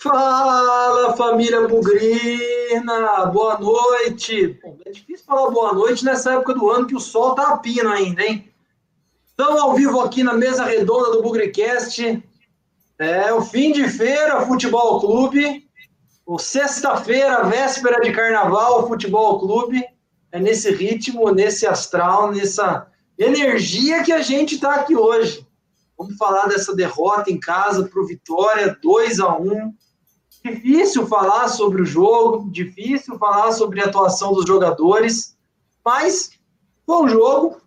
Fala, família Bugrina! Boa noite! Bom, é difícil falar boa noite nessa época do ano que o sol tá a pino ainda, hein? Estamos ao vivo aqui na mesa redonda do Bugricast. É o fim de feira, Futebol Clube. O sexta-feira, véspera de carnaval, Futebol Clube. É nesse ritmo, nesse astral, nessa energia que a gente está aqui hoje. Vamos falar dessa derrota em casa para o Vitória, 2 a 1 Difícil falar sobre o jogo, difícil falar sobre a atuação dos jogadores, mas um jogo.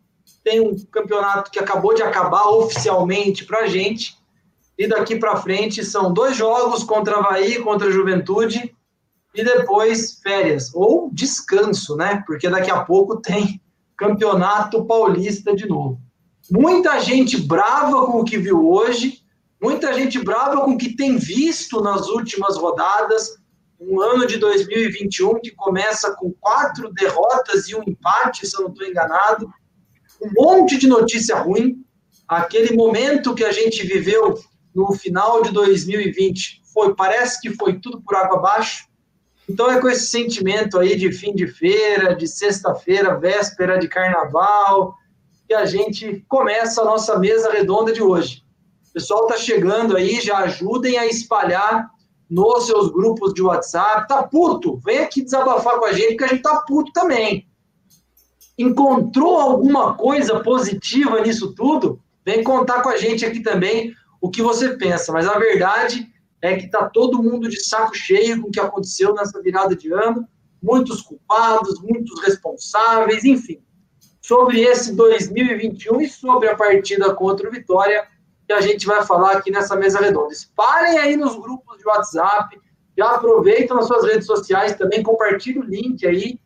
Tem um campeonato que acabou de acabar oficialmente para a gente. E daqui para frente são dois jogos contra Havaí, contra a Juventude, e depois férias, ou descanso, né? Porque daqui a pouco tem Campeonato Paulista de novo. Muita gente brava com o que viu hoje, Muita gente brava com o que tem visto nas últimas rodadas. Um ano de 2021 que começa com quatro derrotas e um empate, se eu não estou enganado. Um monte de notícia ruim. Aquele momento que a gente viveu no final de 2020 foi, parece que foi tudo por água abaixo. Então é com esse sentimento aí de fim de feira, de sexta-feira, véspera de carnaval, que a gente começa a nossa mesa redonda de hoje. O pessoal está chegando aí, já ajudem a espalhar nos seus grupos de WhatsApp. Tá puto? Vem aqui desabafar com a gente, que a gente tá puto também. Encontrou alguma coisa positiva nisso tudo? Vem contar com a gente aqui também o que você pensa. Mas a verdade é que tá todo mundo de saco cheio com o que aconteceu nessa virada de ano. Muitos culpados, muitos responsáveis, enfim. Sobre esse 2021 e sobre a partida contra o Vitória, que a gente vai falar aqui nessa mesa redonda. Espalhem aí nos grupos de WhatsApp, já aproveitam nas suas redes sociais também, compartilhe o link aí,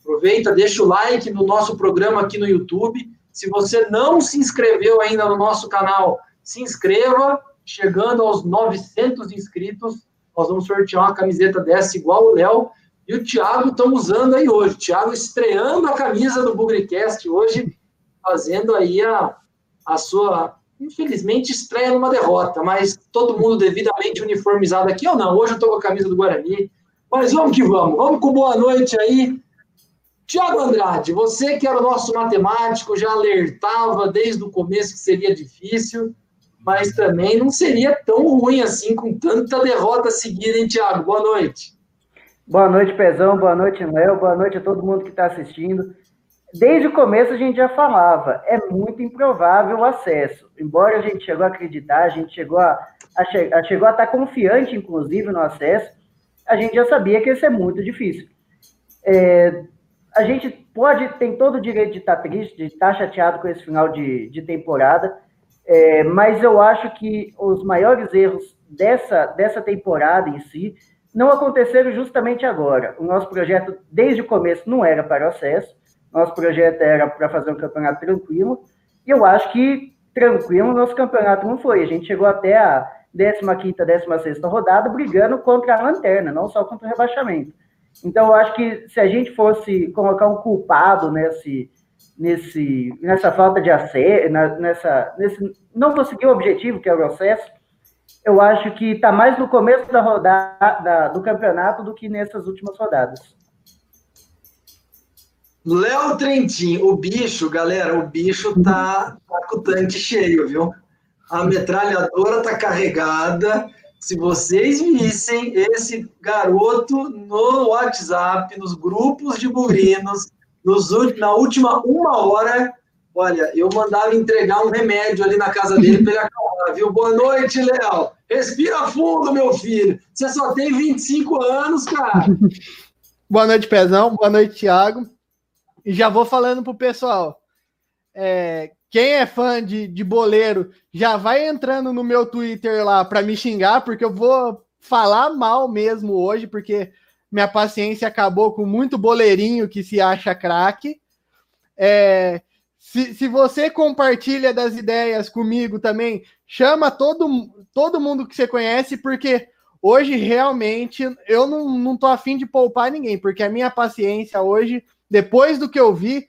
aproveita, deixa o like no nosso programa aqui no YouTube. Se você não se inscreveu ainda no nosso canal, se inscreva. Chegando aos 900 inscritos, nós vamos sortear uma camiseta dessa igual o Léo e o Thiago estão usando aí hoje. O Thiago estreando a camisa do Bugricast hoje, fazendo aí a, a sua infelizmente estreia numa derrota, mas todo mundo devidamente uniformizado aqui ou não? Hoje eu estou com a camisa do Guarani, mas vamos que vamos, vamos com boa noite aí. Tiago Andrade, você que era o nosso matemático, já alertava desde o começo que seria difícil, mas também não seria tão ruim assim com tanta derrota seguida, hein, Tiago? Boa noite. Boa noite, Pezão, boa noite, Léo, boa noite a todo mundo que está assistindo desde o começo a gente já falava, é muito improvável o acesso. Embora a gente chegou a acreditar, a gente chegou a, a, che a chegou a estar confiante, inclusive, no acesso, a gente já sabia que ia ser muito difícil. É, a gente pode, tem todo o direito de estar triste, de estar chateado com esse final de, de temporada, é, mas eu acho que os maiores erros dessa, dessa temporada em si não aconteceram justamente agora. O nosso projeto, desde o começo, não era para o acesso, nosso projeto era para fazer um campeonato tranquilo, e eu acho que tranquilo nosso campeonato não foi. A gente chegou até a 15 16 rodada brigando contra a lanterna, não só contra o rebaixamento. Então, eu acho que se a gente fosse colocar um culpado nesse, nesse, nessa falta de acesso, nessa, nesse, não conseguir o objetivo, que é o acesso, eu acho que está mais no começo da rodada do campeonato do que nessas últimas rodadas. Léo Trentin, o bicho, galera, o bicho tá, tá com o tanque cheio, viu? A metralhadora tá carregada. Se vocês vissem esse garoto no WhatsApp, nos grupos de burinos, nos, na última uma hora, olha, eu mandava entregar um remédio ali na casa dele para ele acalmar, viu? Boa noite, Léo. Respira fundo, meu filho. Você só tem 25 anos, cara. Boa noite, Pezão. Boa noite, Thiago. E já vou falando pro pessoal. É, quem é fã de, de boleiro já vai entrando no meu Twitter lá para me xingar, porque eu vou falar mal mesmo hoje, porque minha paciência acabou com muito boleirinho que se acha craque. É, se, se você compartilha das ideias comigo também, chama todo, todo mundo que você conhece, porque hoje realmente eu não, não tô afim de poupar ninguém, porque a minha paciência hoje depois do que eu vi,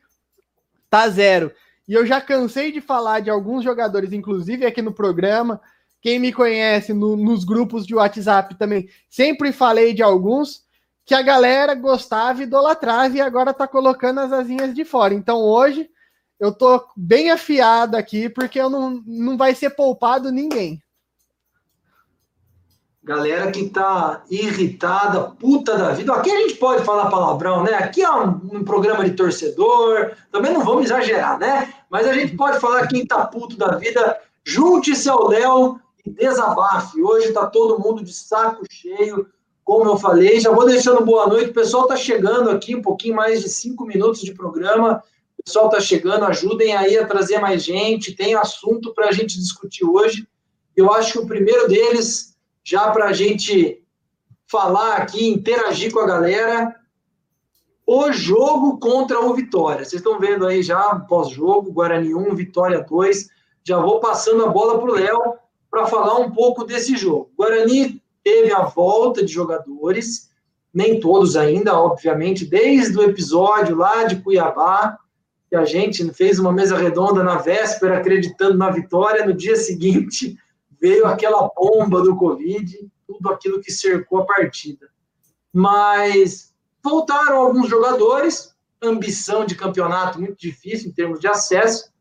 tá zero. E eu já cansei de falar de alguns jogadores, inclusive aqui no programa, quem me conhece no, nos grupos de WhatsApp também, sempre falei de alguns que a galera gostava e idolatrava e agora tá colocando as asinhas de fora. Então hoje eu tô bem afiado aqui porque eu não, não vai ser poupado ninguém. Galera que tá irritada, puta da vida. Aqui a gente pode falar palavrão, né? Aqui é um, um, programa de torcedor. Também não vamos exagerar, né? Mas a gente pode falar quem tá puto da vida. Junte-se ao Léo e desabafe. Hoje tá todo mundo de saco cheio, como eu falei. Já vou deixando boa noite. O pessoal tá chegando aqui, um pouquinho mais de cinco minutos de programa. O pessoal tá chegando, ajudem aí a trazer mais gente. Tem assunto para a gente discutir hoje. Eu acho que o primeiro deles já para a gente falar aqui, interagir com a galera. O jogo contra o Vitória. Vocês estão vendo aí já pós-jogo, Guarani 1, Vitória 2. Já vou passando a bola para o Léo para falar um pouco desse jogo. Guarani teve a volta de jogadores, nem todos ainda, obviamente, desde o episódio lá de Cuiabá, que a gente fez uma mesa redonda na véspera, acreditando na vitória. No dia seguinte, veio aquela bomba do Covid, tudo aquilo que cercou a partida. Mas voltaram alguns jogadores, ambição de campeonato muito difícil em termos de acesso,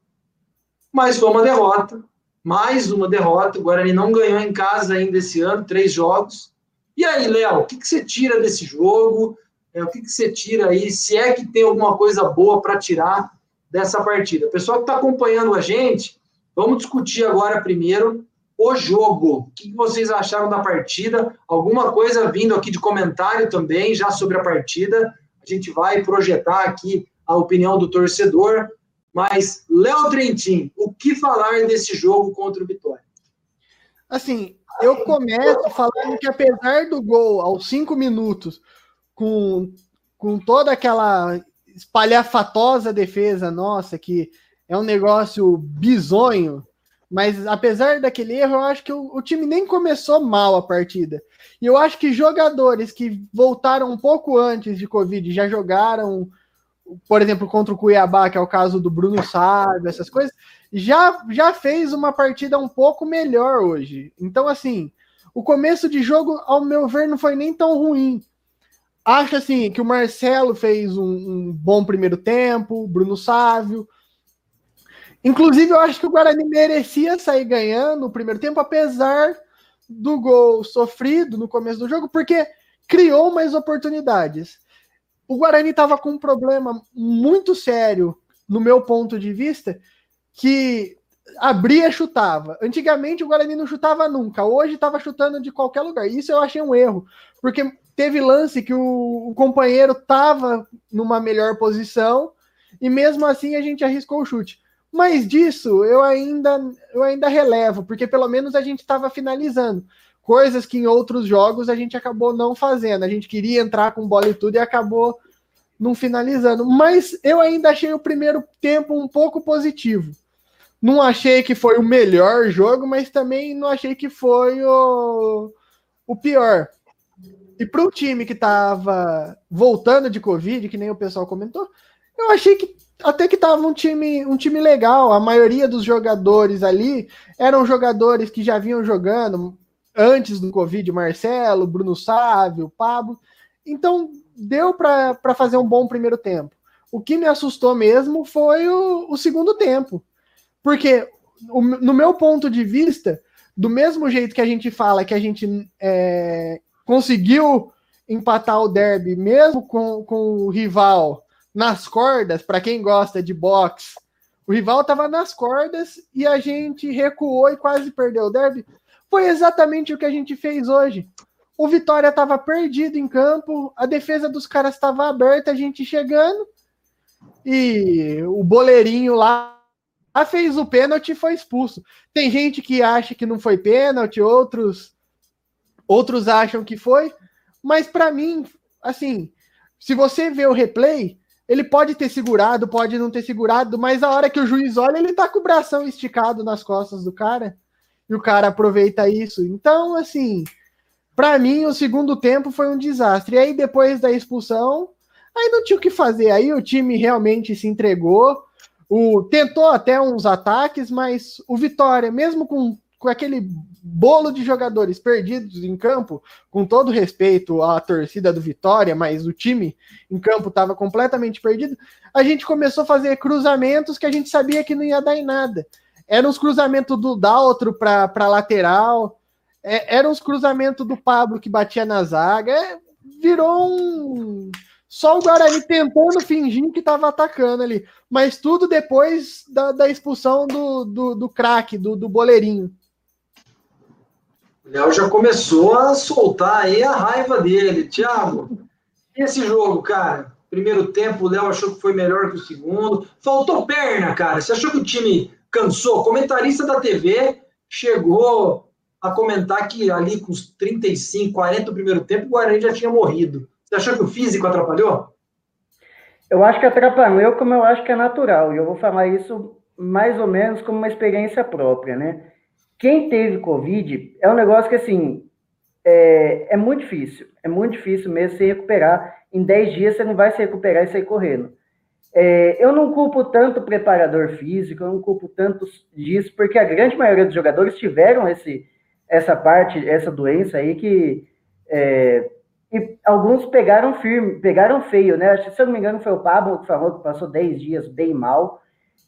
mas foi uma derrota, mais uma derrota. O Guarani não ganhou em casa ainda esse ano, três jogos. E aí, Léo, o que, que você tira desse jogo? É, o que, que você tira aí? Se é que tem alguma coisa boa para tirar dessa partida. Pessoal que está acompanhando a gente, vamos discutir agora primeiro o jogo. O que vocês acharam da partida? Alguma coisa vindo aqui de comentário também, já sobre a partida. A gente vai projetar aqui a opinião do torcedor. Mas, Léo Trentin, o que falar desse jogo contra o Vitória? Assim, eu começo falando que apesar do gol aos cinco minutos, com, com toda aquela espalhafatosa defesa nossa, que é um negócio bizonho, mas apesar daquele erro, eu acho que o, o, time nem começou mal a partida. E eu acho que jogadores que voltaram um pouco antes de Covid já jogaram, por exemplo, contra o Cuiabá, que é o caso do Bruno Sávio, essas coisas, já, já fez uma partida um pouco melhor hoje. Então, assim, o começo de jogo, ao meu ver, não foi nem tão ruim. Acho assim que o Marcelo fez um, um bom primeiro tempo, Bruno Sávio. Inclusive, eu acho que o Guarani merecia sair ganhando no primeiro tempo, apesar do gol sofrido no começo do jogo, porque criou mais oportunidades. O Guarani estava com um problema muito sério, no meu ponto de vista, que abria chutava. Antigamente o Guarani não chutava nunca, hoje estava chutando de qualquer lugar. Isso eu achei um erro, porque teve lance que o, o companheiro estava numa melhor posição e mesmo assim a gente arriscou o chute. Mas disso eu ainda, eu ainda relevo, porque pelo menos a gente estava finalizando. Coisas que em outros jogos a gente acabou não fazendo. A gente queria entrar com bola e tudo e acabou não finalizando. Mas eu ainda achei o primeiro tempo um pouco positivo. Não achei que foi o melhor jogo, mas também não achei que foi o, o pior. E para o time que estava voltando de Covid, que nem o pessoal comentou, eu achei que até que tava um time, um time legal. A maioria dos jogadores ali eram jogadores que já vinham jogando antes do Covid, Marcelo, Bruno Sávio, Pablo. Então deu para fazer um bom primeiro tempo. O que me assustou mesmo foi o, o segundo tempo. Porque, o, no meu ponto de vista, do mesmo jeito que a gente fala que a gente é, conseguiu empatar o derby, mesmo com, com o rival nas cordas, para quem gosta de boxe, o rival estava nas cordas e a gente recuou e quase perdeu o derby. Foi exatamente o que a gente fez hoje. O Vitória estava perdido em campo, a defesa dos caras estava aberta, a gente chegando e o boleirinho lá fez o pênalti e foi expulso. Tem gente que acha que não foi pênalti, outros outros acham que foi, mas para mim, assim, se você vê o replay, ele pode ter segurado, pode não ter segurado, mas a hora que o juiz olha, ele tá com o bração esticado nas costas do cara e o cara aproveita isso. Então, assim, para mim, o segundo tempo foi um desastre. E aí, depois da expulsão, aí não tinha o que fazer. Aí o time realmente se entregou. O, tentou até uns ataques, mas o Vitória, mesmo com, com aquele bolo de jogadores perdidos em campo, com todo respeito à torcida do Vitória, mas o time em campo estava completamente perdido, a gente começou a fazer cruzamentos que a gente sabia que não ia dar em nada. Eram os cruzamentos do Daltro para lateral, é, eram os cruzamentos do Pablo que batia na zaga, é, virou um. Só o Guarani tentando fingir que estava atacando ali. Mas tudo depois da, da expulsão do, do, do craque, do, do boleirinho. Léo já começou a soltar aí a raiva dele. Thiago, esse jogo, cara, primeiro tempo o Léo achou que foi melhor que o segundo. Faltou perna, cara. Você achou que o time cansou? Comentarista da TV chegou a comentar que ali com os 35, 40 do primeiro tempo, o Guarani já tinha morrido. Você achou que o físico atrapalhou? Eu acho que atrapalhou, como eu acho que é natural. E eu vou falar isso mais ou menos como uma experiência própria, né? Quem teve Covid é um negócio que, assim, é, é muito difícil. É muito difícil mesmo se recuperar. Em 10 dias você não vai se recuperar e sair correndo. É, eu não culpo tanto o preparador físico, eu não culpo tanto disso, porque a grande maioria dos jogadores tiveram esse, essa parte, essa doença aí que é, e alguns pegaram firme, pegaram feio, né? Se eu não me engano, foi o Pablo que falou que passou 10 dias bem mal.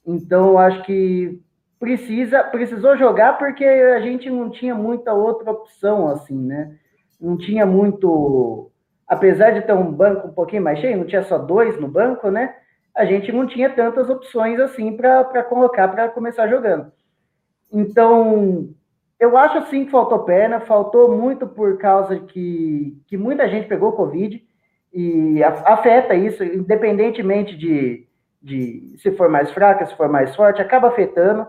Então, acho que precisa, precisou jogar porque a gente não tinha muita outra opção, assim, né? Não tinha muito. Apesar de ter um banco um pouquinho mais cheio, não tinha só dois no banco, né? A gente não tinha tantas opções assim para colocar para começar jogando. Então, eu acho sim que faltou perna, faltou muito por causa que, que muita gente pegou Covid e afeta isso, independentemente de, de se for mais fraca, se for mais forte, acaba afetando.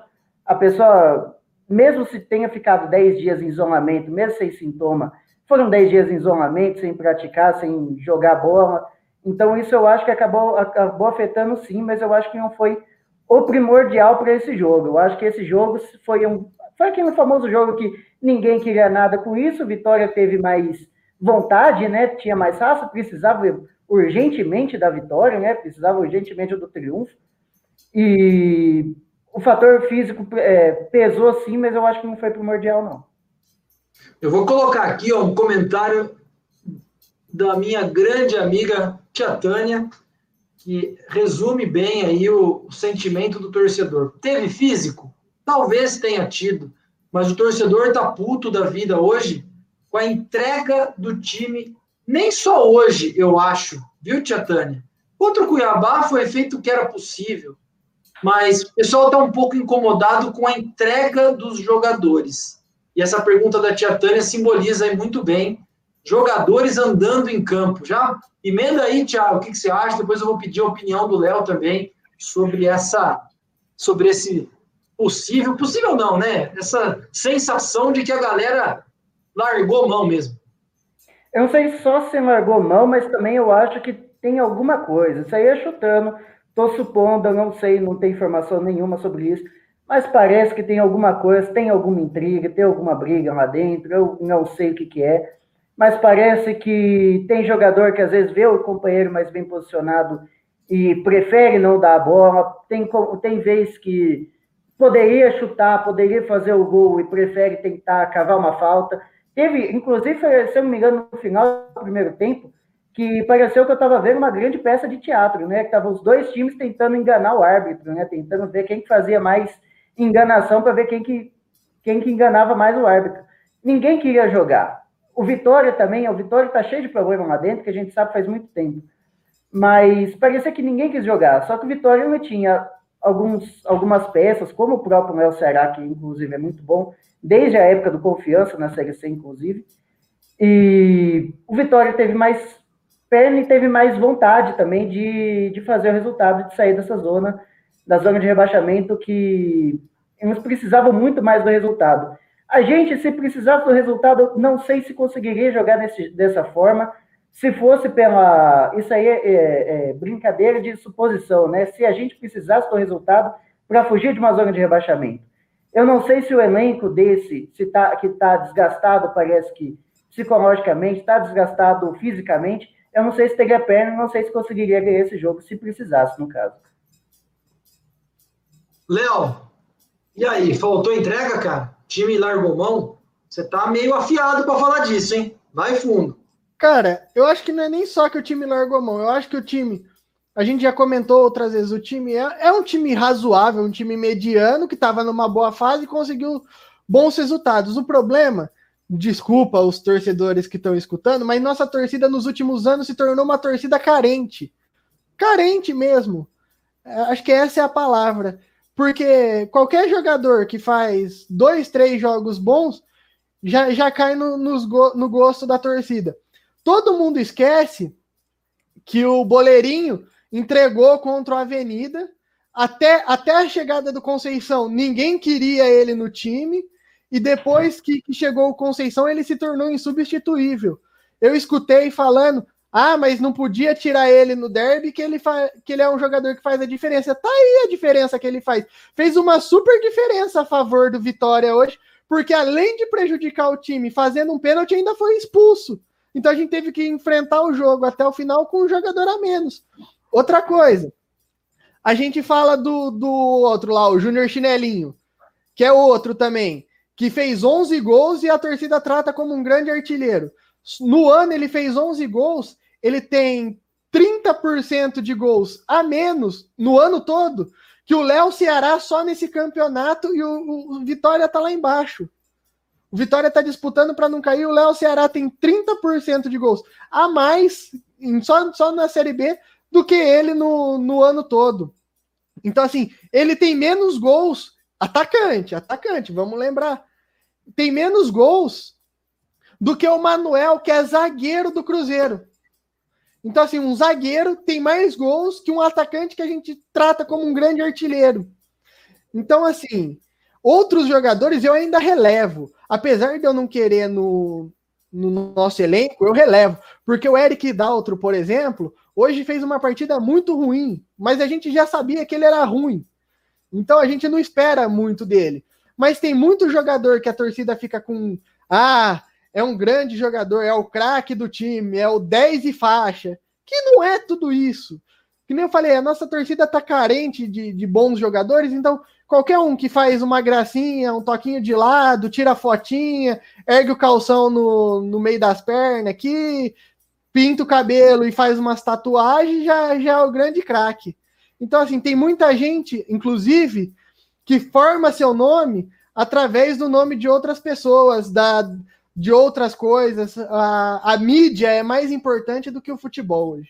A pessoa, mesmo se tenha ficado 10 dias em isolamento, mesmo sem sintoma, foram 10 dias em isolamento, sem praticar, sem jogar bola. Então, isso eu acho que acabou, acabou afetando sim, mas eu acho que não foi o primordial para esse jogo. Eu acho que esse jogo foi um, foi aquele famoso jogo que ninguém queria nada com isso, Vitória teve mais vontade, né? Tinha mais raça, precisava urgentemente da vitória, né? Precisava urgentemente do triunfo. E o fator físico é, pesou sim, mas eu acho que não foi primordial, não. Eu vou colocar aqui ó, um comentário da minha grande amiga Tia Tânia, que resume bem aí o, o sentimento do torcedor. Teve físico? Talvez tenha tido, mas o torcedor está puto da vida hoje com a entrega do time, nem só hoje, eu acho, viu, Tia Tânia? Contra o Cuiabá foi feito o que era possível, mas o pessoal está um pouco incomodado com a entrega dos jogadores. E essa pergunta da Tia Tânia simboliza muito bem jogadores andando em campo. Já emenda aí, Tiago, o que, que você acha? Depois eu vou pedir a opinião do Léo também sobre essa sobre esse possível, possível não, né? Essa sensação de que a galera largou mão mesmo. Eu não sei só se largou mão, mas também eu acho que tem alguma coisa. Isso aí é chutando, tô supondo, eu não sei, não tem informação nenhuma sobre isso, mas parece que tem alguma coisa, tem alguma intriga, tem alguma briga lá dentro, eu não sei o que, que é, mas parece que tem jogador que às vezes vê o companheiro mais bem posicionado e prefere não dar a bola, tem, tem vez que poderia chutar, poderia fazer o gol e prefere tentar cavar uma falta. Teve, inclusive, se eu não me engano, no final do primeiro tempo, que pareceu que eu estava vendo uma grande peça de teatro, né? Que estavam os dois times tentando enganar o árbitro, né? Tentando ver quem que fazia mais enganação para ver quem que, quem que enganava mais o árbitro. Ninguém queria jogar. O Vitória também, o Vitória está cheio de problema lá dentro, que a gente sabe faz muito tempo. Mas parecia que ninguém quis jogar. Só que o Vitória não tinha alguns, algumas peças, como o próprio Mel Ceará, que inclusive é muito bom, desde a época do Confiança, na Série C, inclusive. E o Vitória teve mais perna e teve mais vontade também de, de fazer o resultado, de sair dessa zona, da zona de rebaixamento, que eles precisavam muito mais do resultado. A gente, se precisasse do resultado, não sei se conseguiria jogar nesse, dessa forma, se fosse pela. Isso aí é, é, é, brincadeira de suposição, né? Se a gente precisasse do resultado para fugir de uma zona de rebaixamento. Eu não sei se o elenco desse, se tá, que está desgastado, parece que psicologicamente, está desgastado fisicamente. Eu não sei se teria perna, não sei se conseguiria ganhar esse jogo se precisasse, no caso. Léo, e aí, faltou entrega, cara? time largou mão, você tá meio afiado para falar disso, hein? Vai fundo. Cara, eu acho que não é nem só que o time largou mão, eu acho que o time. A gente já comentou outras vezes, o time é, é um time razoável, um time mediano que estava numa boa fase e conseguiu bons resultados. O problema, desculpa os torcedores que estão escutando, mas nossa torcida nos últimos anos se tornou uma torcida carente. Carente mesmo. É, acho que essa é a palavra. Porque qualquer jogador que faz dois, três jogos bons já, já cai no, no gosto da torcida. Todo mundo esquece que o Boleirinho entregou contra a Avenida. Até, até a chegada do Conceição, ninguém queria ele no time. E depois que, que chegou o Conceição, ele se tornou insubstituível. Eu escutei falando: ah, mas não podia tirar ele no derby que ele, que ele é um jogador que faz a diferença. Tá aí a diferença que ele faz. Fez uma super diferença a favor do Vitória hoje, porque além de prejudicar o time fazendo um pênalti, ainda foi expulso. Então a gente teve que enfrentar o jogo até o final com um jogador a menos. Outra coisa, a gente fala do, do outro lá, o Júnior Chinelinho, que é outro também, que fez 11 gols e a torcida trata como um grande artilheiro. No ano ele fez 11 gols ele tem 30% de gols a menos no ano todo que o Léo Ceará só nesse campeonato e o, o Vitória tá lá embaixo. O Vitória tá disputando para não cair, o Léo Ceará tem 30% de gols a mais só, só na Série B do que ele no, no ano todo. Então, assim, ele tem menos gols, atacante, atacante, vamos lembrar. Tem menos gols do que o Manuel, que é zagueiro do Cruzeiro. Então, assim, um zagueiro tem mais gols que um atacante que a gente trata como um grande artilheiro. Então, assim, outros jogadores eu ainda relevo. Apesar de eu não querer no, no nosso elenco, eu relevo. Porque o Eric Daltro, por exemplo, hoje fez uma partida muito ruim, mas a gente já sabia que ele era ruim. Então a gente não espera muito dele. Mas tem muito jogador que a torcida fica com. Ah, é um grande jogador, é o craque do time, é o 10 e faixa, que não é tudo isso. Que nem eu falei, a nossa torcida tá carente de, de bons jogadores, então qualquer um que faz uma gracinha, um toquinho de lado, tira a fotinha, ergue o calção no, no meio das pernas aqui, pinta o cabelo e faz umas tatuagens, já, já é o grande craque. Então, assim, tem muita gente, inclusive, que forma seu nome através do nome de outras pessoas, da, de outras coisas. A, a mídia é mais importante do que o futebol hoje.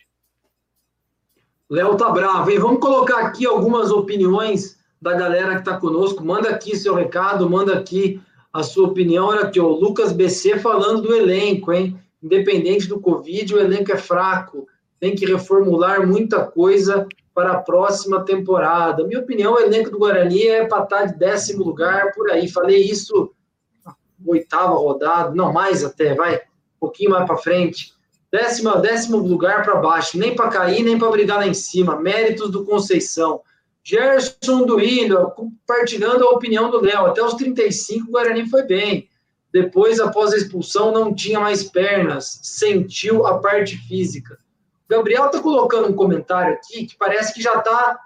Léo tá bravo, hein? Vamos colocar aqui algumas opiniões da galera que está conosco. Manda aqui seu recado, manda aqui a sua opinião. Olha aqui, o Lucas BC falando do elenco, hein? Independente do Covid, o elenco é fraco. Tem que reformular muita coisa para a próxima temporada. Minha opinião, o elenco do Guarani é para estar tá de décimo lugar por aí. Falei isso oitava rodada, não mais até, vai, um pouquinho mais para frente. Décima, décimo lugar para baixo, nem para cair, nem para brigar lá em cima. Méritos do Conceição. Gerson Duílio, compartilhando a opinião do Léo. Até os 35, o Guarani foi bem. Depois, após a expulsão, não tinha mais pernas. Sentiu a parte física. Gabriel está colocando um comentário aqui que parece que já está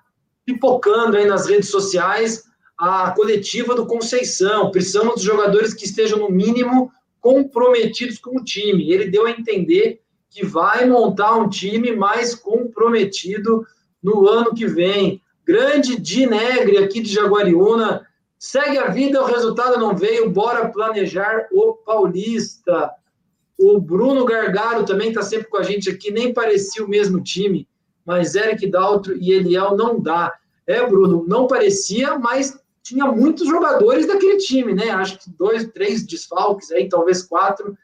pipocando aí nas redes sociais a coletiva do Conceição. Precisamos de jogadores que estejam, no mínimo, comprometidos com o time. Ele deu a entender que vai montar um time mais comprometido no ano que vem. Grande Dinegre aqui de Jaguariúna. Segue a vida, o resultado não veio. Bora planejar o Paulista. O Bruno Gargaro também está sempre com a gente aqui. Nem parecia o mesmo time, mas Eric Daltro e Eliel não dá. É, Bruno, não parecia, mas tinha muitos jogadores daquele time, né? Acho que dois, três desfalques aí, talvez quatro,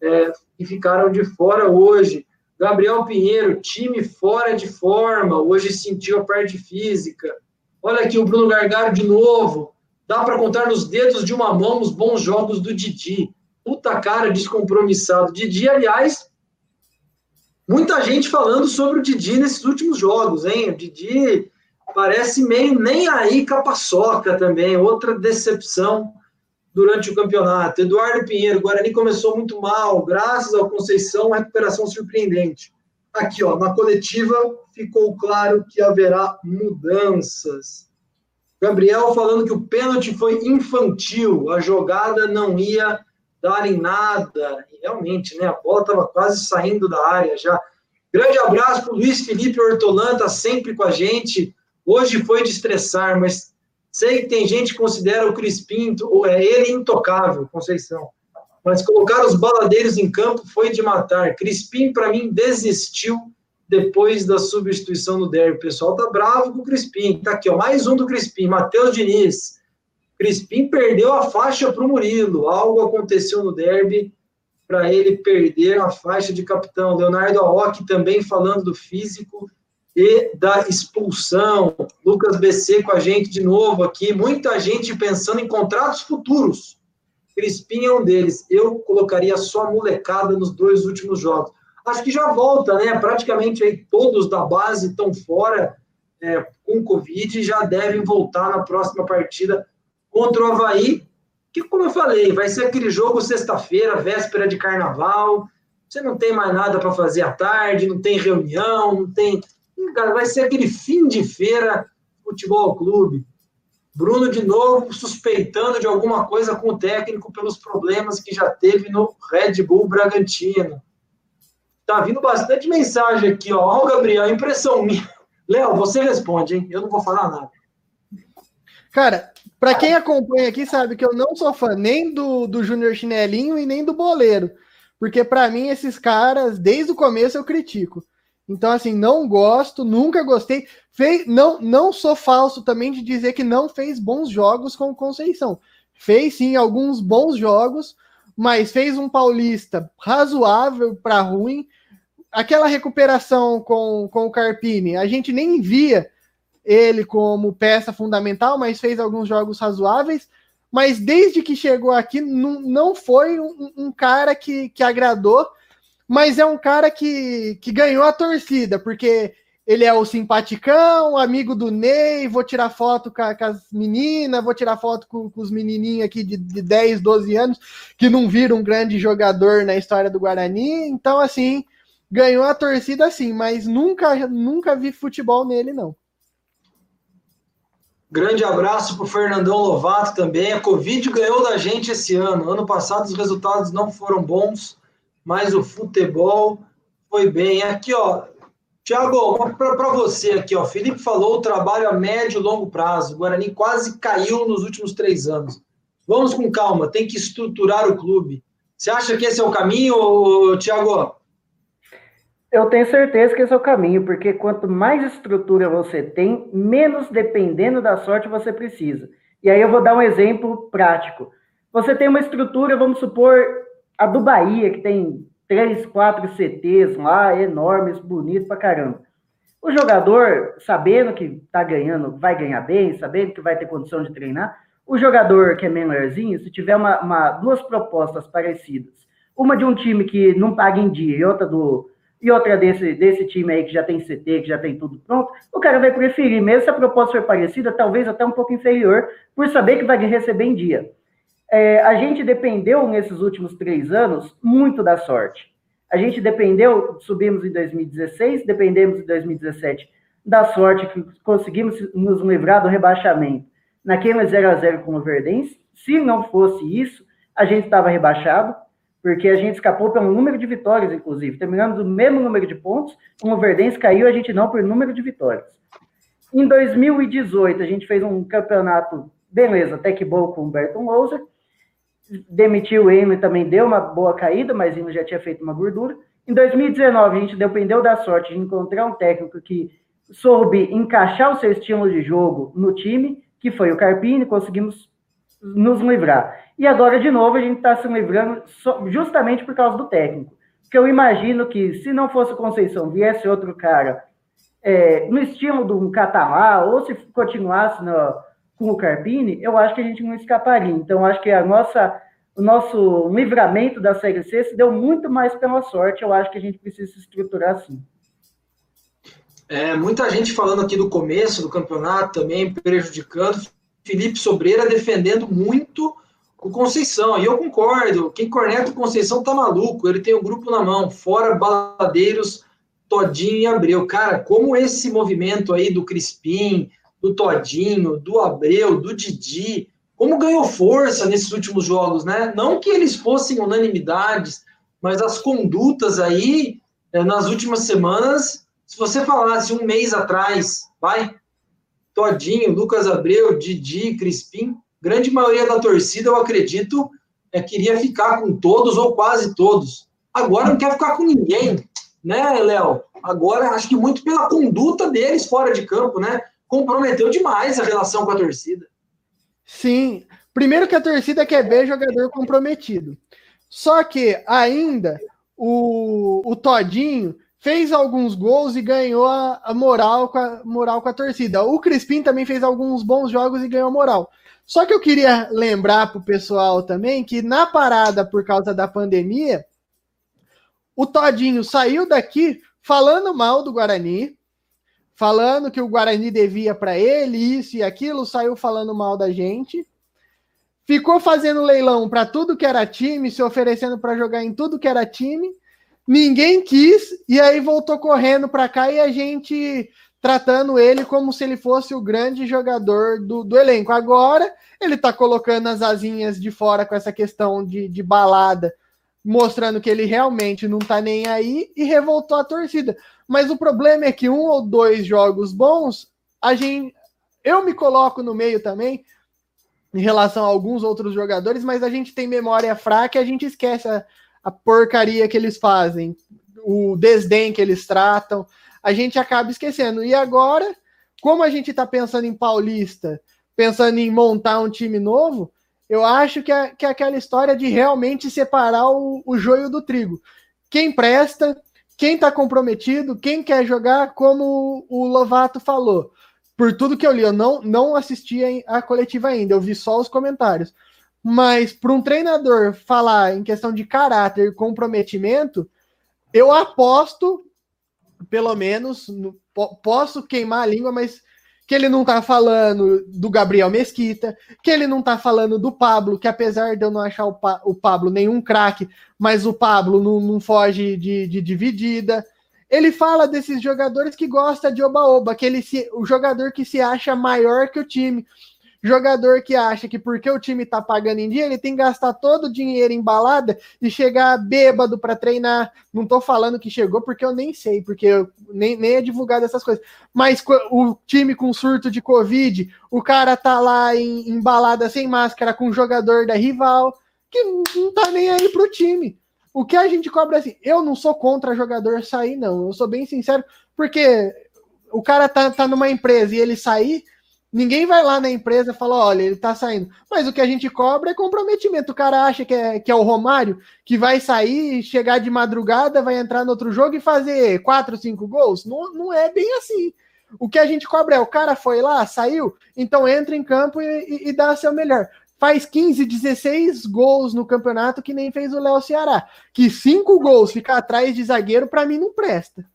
é, que ficaram de fora hoje. Gabriel Pinheiro, time fora de forma, hoje sentiu a parte física. Olha aqui o Bruno Gargaro de novo. Dá para contar nos dedos de uma mão os bons jogos do Didi. Puta cara descompromissado. Didi, aliás, muita gente falando sobre o Didi nesses últimos jogos, hein? O Didi parece meio nem aí com a paçoca também, outra decepção durante o campeonato. Eduardo Pinheiro, Guarani começou muito mal, graças ao Conceição, recuperação surpreendente. Aqui, ó, na coletiva ficou claro que haverá mudanças. Gabriel falando que o pênalti foi infantil, a jogada não ia dar em nada. E realmente, né? A bola estava quase saindo da área já. Grande abraço para o Luiz Felipe Hortolã, tá sempre com a gente. Hoje foi de estressar, mas sei que tem gente que considera o Crispim, é ele intocável, Conceição. Mas colocar os baladeiros em campo foi de matar. Crispim, para mim, desistiu depois da substituição do derby. O pessoal tá bravo com o Crispim. Tá aqui, ó, mais um do Crispim, Matheus Diniz. Crispim perdeu a faixa para o Murilo. Algo aconteceu no derby para ele perder a faixa de capitão. Leonardo Aoki também falando do físico e da expulsão. Lucas BC com a gente de novo aqui. Muita gente pensando em contratos futuros. Crispim é um deles. Eu colocaria só a molecada nos dois últimos jogos acho que já volta, né? Praticamente aí todos da base estão fora é, com Covid e já devem voltar na próxima partida contra o Havaí, que, como eu falei, vai ser aquele jogo sexta-feira, véspera de carnaval. Você não tem mais nada para fazer à tarde, não tem reunião, não tem. Vai ser aquele fim de feira futebol clube. Bruno de novo suspeitando de alguma coisa com o técnico pelos problemas que já teve no Red Bull Bragantino. Tá vindo bastante mensagem aqui, ó. Ó, Gabriel, impressão minha. Léo, você responde, hein? Eu não vou falar nada. Cara, para quem acompanha aqui sabe que eu não sou fã nem do, do Júnior Chinelinho e nem do Boleiro. Porque para mim esses caras, desde o começo eu critico. Então, assim, não gosto, nunca gostei. Fez, não, não sou falso também de dizer que não fez bons jogos com o Conceição. Fez sim alguns bons jogos, mas fez um paulista razoável para ruim. Aquela recuperação com, com o Carpini, a gente nem via ele como peça fundamental, mas fez alguns jogos razoáveis. Mas desde que chegou aqui, não, não foi um, um cara que, que agradou, mas é um cara que, que ganhou a torcida, porque ele é o simpaticão, amigo do Ney, vou tirar foto com, a, com as meninas, vou tirar foto com, com os menininhos aqui de, de 10, 12 anos, que não viram um grande jogador na história do Guarani. Então, assim, ganhou a torcida sim, mas nunca, nunca vi futebol nele, não. Grande abraço para o Fernandão Lovato também. A Covid ganhou da gente esse ano. Ano passado os resultados não foram bons, mas o futebol foi bem. Aqui, ó, Tiago, para você aqui, ó, Felipe falou o trabalho a médio e longo prazo. O Guarani quase caiu nos últimos três anos. Vamos com calma, tem que estruturar o clube. Você acha que esse é o caminho, Tiago? Eu tenho certeza que esse é o caminho, porque quanto mais estrutura você tem, menos dependendo da sorte você precisa. E aí eu vou dar um exemplo prático. Você tem uma estrutura, vamos supor, a do Bahia, que tem três, quatro CTs lá, enormes, bonitos pra caramba. O jogador, sabendo que tá ganhando, vai ganhar bem, sabendo que vai ter condição de treinar, o jogador que é menorzinho, se tiver uma, uma, duas propostas parecidas, uma de um time que não paga em dia e outra do e outra desse, desse time aí que já tem CT, que já tem tudo pronto, o cara vai preferir, mesmo se a proposta for parecida, talvez até um pouco inferior, por saber que vai receber em dia é, a gente dependeu nesses últimos três anos muito da sorte. A gente dependeu, subimos em 2016, dependemos em 2017 da sorte que conseguimos nos livrar do rebaixamento naquele 0 a 0 com o Verdense. Se não fosse isso, a gente estava rebaixado, porque a gente escapou pelo número de vitórias, inclusive. Terminamos o mesmo número de pontos, como o Verdense caiu, a gente não por número de vitórias. Em 2018, a gente fez um campeonato, beleza, até que bom com o Humberto Louser, demitiu o Emily também deu uma boa caída, mas ele já tinha feito uma gordura. Em 2019, a gente dependeu da sorte de encontrar um técnico que soube encaixar o seu estilo de jogo no time, que foi o Carpini, conseguimos nos livrar. E agora, de novo, a gente está se livrando justamente por causa do técnico. Porque eu imagino que se não fosse o Conceição, viesse outro cara é, no estilo um Catalá, ou se continuasse no, com o Carpini, eu acho que a gente não escaparia. Então, acho que a nossa, o nosso livramento da Série C se deu muito mais pela sorte. Eu acho que a gente precisa se estruturar assim. É, muita gente falando aqui do começo do campeonato também, prejudicando. Felipe Sobreira defendendo muito o Conceição. E eu concordo. Quem corneta o Conceição tá maluco. Ele tem o um grupo na mão, fora Baladeiros, Todinho e Abreu. Cara, como esse movimento aí do Crispim, do Todinho, do Abreu, do Didi, como ganhou força nesses últimos jogos, né? Não que eles fossem unanimidades, mas as condutas aí, é, nas últimas semanas, se você falasse um mês atrás, vai, Todinho, Lucas Abreu, Didi, Crispim, grande maioria da torcida, eu acredito, é, queria ficar com todos ou quase todos. Agora não quer ficar com ninguém, né, Léo? Agora, acho que muito pela conduta deles fora de campo, né? Comprometeu demais a relação com a torcida. Sim. Primeiro que a torcida quer ver jogador comprometido. Só que ainda o, o Todinho fez alguns gols e ganhou a, a, moral, com a moral com a torcida. O Crispim também fez alguns bons jogos e ganhou moral. Só que eu queria lembrar para o pessoal também que na parada por causa da pandemia, o Todinho saiu daqui falando mal do Guarani, falando que o Guarani devia para ele isso e aquilo, saiu falando mal da gente. Ficou fazendo leilão para tudo que era time, se oferecendo para jogar em tudo que era time. Ninguém quis e aí voltou correndo para cá e a gente tratando ele como se ele fosse o grande jogador do, do elenco. Agora ele está colocando as asinhas de fora com essa questão de, de balada, mostrando que ele realmente não está nem aí e revoltou a torcida. Mas o problema é que um ou dois jogos bons, a gente. Eu me coloco no meio também, em relação a alguns outros jogadores, mas a gente tem memória fraca e a gente esquece a, a porcaria que eles fazem, o desdém que eles tratam, a gente acaba esquecendo. E agora, como a gente está pensando em Paulista, pensando em montar um time novo, eu acho que é, que é aquela história de realmente separar o, o joio do trigo. Quem presta, quem está comprometido, quem quer jogar, como o Lovato falou. Por tudo que eu li, eu não, não assisti a coletiva ainda, eu vi só os comentários. Mas para um treinador falar em questão de caráter e comprometimento, eu aposto, pelo menos, no, posso queimar a língua, mas que ele não tá falando do Gabriel Mesquita, que ele não tá falando do Pablo, que apesar de eu não achar o, pa o Pablo nenhum craque, mas o Pablo não, não foge de, de, dividida. Ele fala desses jogadores que gosta de oba-oba, aquele se, o jogador que se acha maior que o time. Jogador que acha que porque o time tá pagando em dia, ele tem que gastar todo o dinheiro em balada e chegar bêbado para treinar. Não tô falando que chegou porque eu nem sei, porque eu, nem, nem é divulgado essas coisas. Mas o time com surto de Covid, o cara tá lá em, em balada sem máscara com o jogador da rival, que não tá nem aí pro time. O que a gente cobra assim, eu não sou contra jogador sair, não. Eu sou bem sincero, porque o cara tá, tá numa empresa e ele sair Ninguém vai lá na empresa e fala, olha, ele tá saindo. Mas o que a gente cobra é comprometimento. O cara acha que é, que é o Romário, que vai sair, chegar de madrugada, vai entrar no outro jogo e fazer quatro, cinco gols. Não, não é bem assim. O que a gente cobra é, o cara foi lá, saiu, então entra em campo e, e, e dá seu melhor. Faz 15, 16 gols no campeonato que nem fez o Léo Ceará. Que cinco gols ficar atrás de zagueiro, para mim não presta.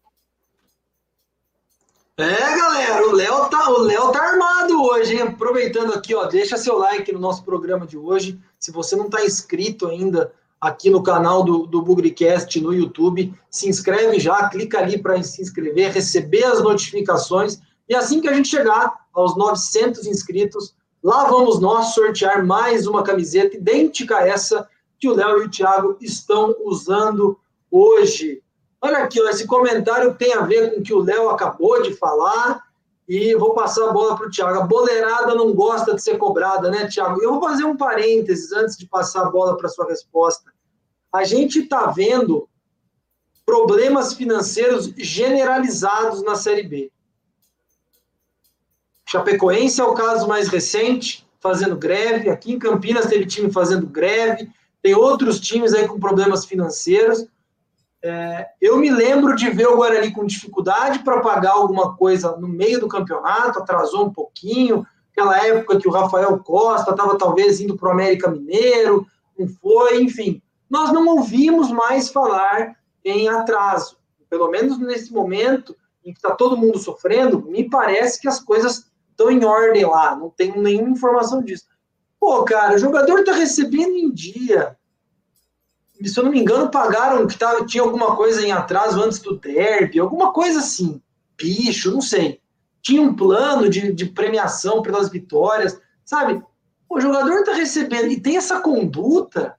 É, galera, o Léo tá, o Léo tá armado hoje, hein? Aproveitando aqui, ó, deixa seu like no nosso programa de hoje. Se você não tá inscrito ainda aqui no canal do, do Bugricast no YouTube, se inscreve já, clica ali para se inscrever, receber as notificações. E assim que a gente chegar aos 900 inscritos, lá vamos nós sortear mais uma camiseta idêntica a essa que o Léo e o Thiago estão usando hoje. Olha aqui, ó, esse comentário tem a ver com o que o Léo acabou de falar e vou passar a bola para o Thiago. A boleirada não gosta de ser cobrada, né, Thiago? Eu vou fazer um parênteses antes de passar a bola para sua resposta. A gente está vendo problemas financeiros generalizados na Série B. Chapecoense é o caso mais recente, fazendo greve. Aqui em Campinas teve time fazendo greve. Tem outros times aí com problemas financeiros. É, eu me lembro de ver o Guarani com dificuldade para pagar alguma coisa no meio do campeonato, atrasou um pouquinho. Aquela época que o Rafael Costa estava talvez indo para o América Mineiro, não foi, enfim. Nós não ouvimos mais falar em atraso. Pelo menos nesse momento em que está todo mundo sofrendo, me parece que as coisas estão em ordem lá, não tenho nenhuma informação disso. Pô, cara, o jogador está recebendo em dia, se eu não me engano, pagaram que tava, tinha alguma coisa em atraso antes do derby, alguma coisa assim. Bicho, não sei. tinha um plano de, de premiação pelas vitórias, sabe? O jogador está recebendo e tem essa conduta,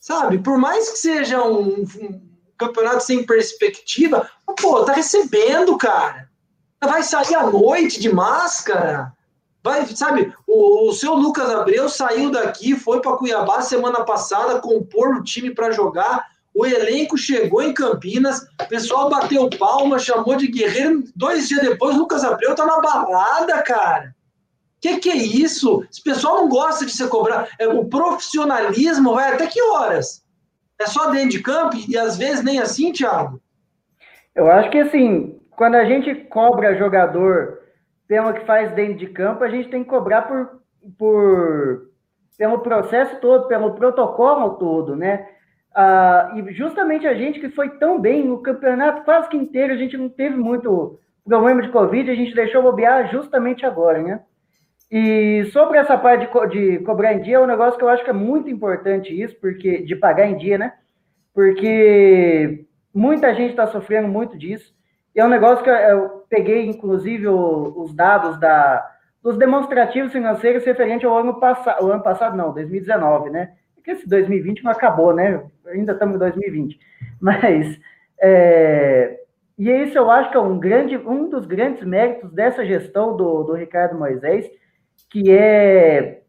sabe? Por mais que seja um, um campeonato sem perspectiva, pô, tá recebendo, cara. Vai sair à noite de máscara. Vai, sabe, o, o seu Lucas Abreu saiu daqui, foi para Cuiabá semana passada, compor o time para jogar. O elenco chegou em Campinas, o pessoal bateu palma, chamou de guerreiro. Dois dias depois, Lucas Abreu tá na balada, cara. Que que é isso? Esse pessoal não gosta de ser cobrado. É, o profissionalismo vai até que horas? É só dentro de campo e às vezes nem assim, Thiago? Eu acho que assim, quando a gente cobra jogador pelo que faz dentro de campo, a gente tem que cobrar por, por pelo processo todo, pelo protocolo todo, né? Ah, e justamente a gente que foi tão bem no campeonato quase que inteiro, a gente não teve muito problema de Covid, a gente deixou bobear justamente agora, né? E sobre essa parte de, co de cobrar em dia, é um negócio que eu acho que é muito importante isso, porque de pagar em dia, né? Porque muita gente está sofrendo muito disso. E é um negócio que eu peguei, inclusive, os dados da, dos demonstrativos financeiros referente ao ano passado, ano passado não, 2019, né? Porque esse 2020 não acabou, né? Ainda estamos em 2020. Mas, é, e isso eu acho que é um, grande, um dos grandes méritos dessa gestão do, do Ricardo Moisés, que é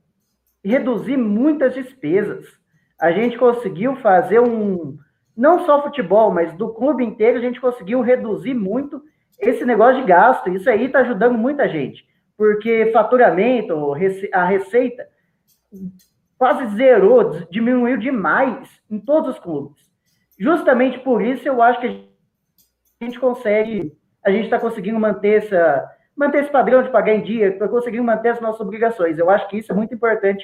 reduzir muitas despesas. A gente conseguiu fazer um, não só futebol, mas do clube inteiro, a gente conseguiu reduzir muito esse negócio de gasto. Isso aí está ajudando muita gente, porque faturamento, a receita quase zerou, diminuiu demais em todos os clubes. Justamente por isso eu acho que a gente consegue, a gente está conseguindo manter essa, manter esse padrão de pagar em dia, para conseguir manter as nossas obrigações. Eu acho que isso é muito importante.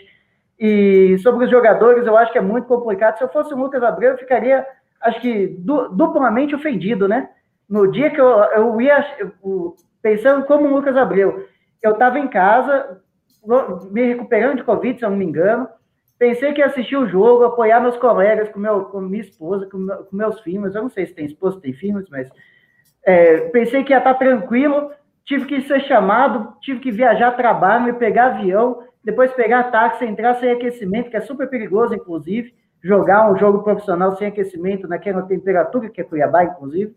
E sobre os jogadores, eu acho que é muito complicado. Se eu fosse o Lucas Abreu, eu ficaria, acho que, du duplamente ofendido, né? No dia que eu, eu ia, eu, pensando como o Lucas Abreu, eu estava em casa, me recuperando de Covid, se eu não me engano. Pensei que ia assistir o jogo, apoiar meus colegas, com, meu, com minha esposa, com, meu, com meus filhos. Eu não sei se tem esposa, tem filhos, mas é, pensei que ia estar tranquilo tive que ser chamado, tive que viajar a trabalho, pegar avião, depois pegar táxi, entrar sem aquecimento, que é super perigoso, inclusive, jogar um jogo profissional sem aquecimento naquela temperatura que é Cuiabá, inclusive.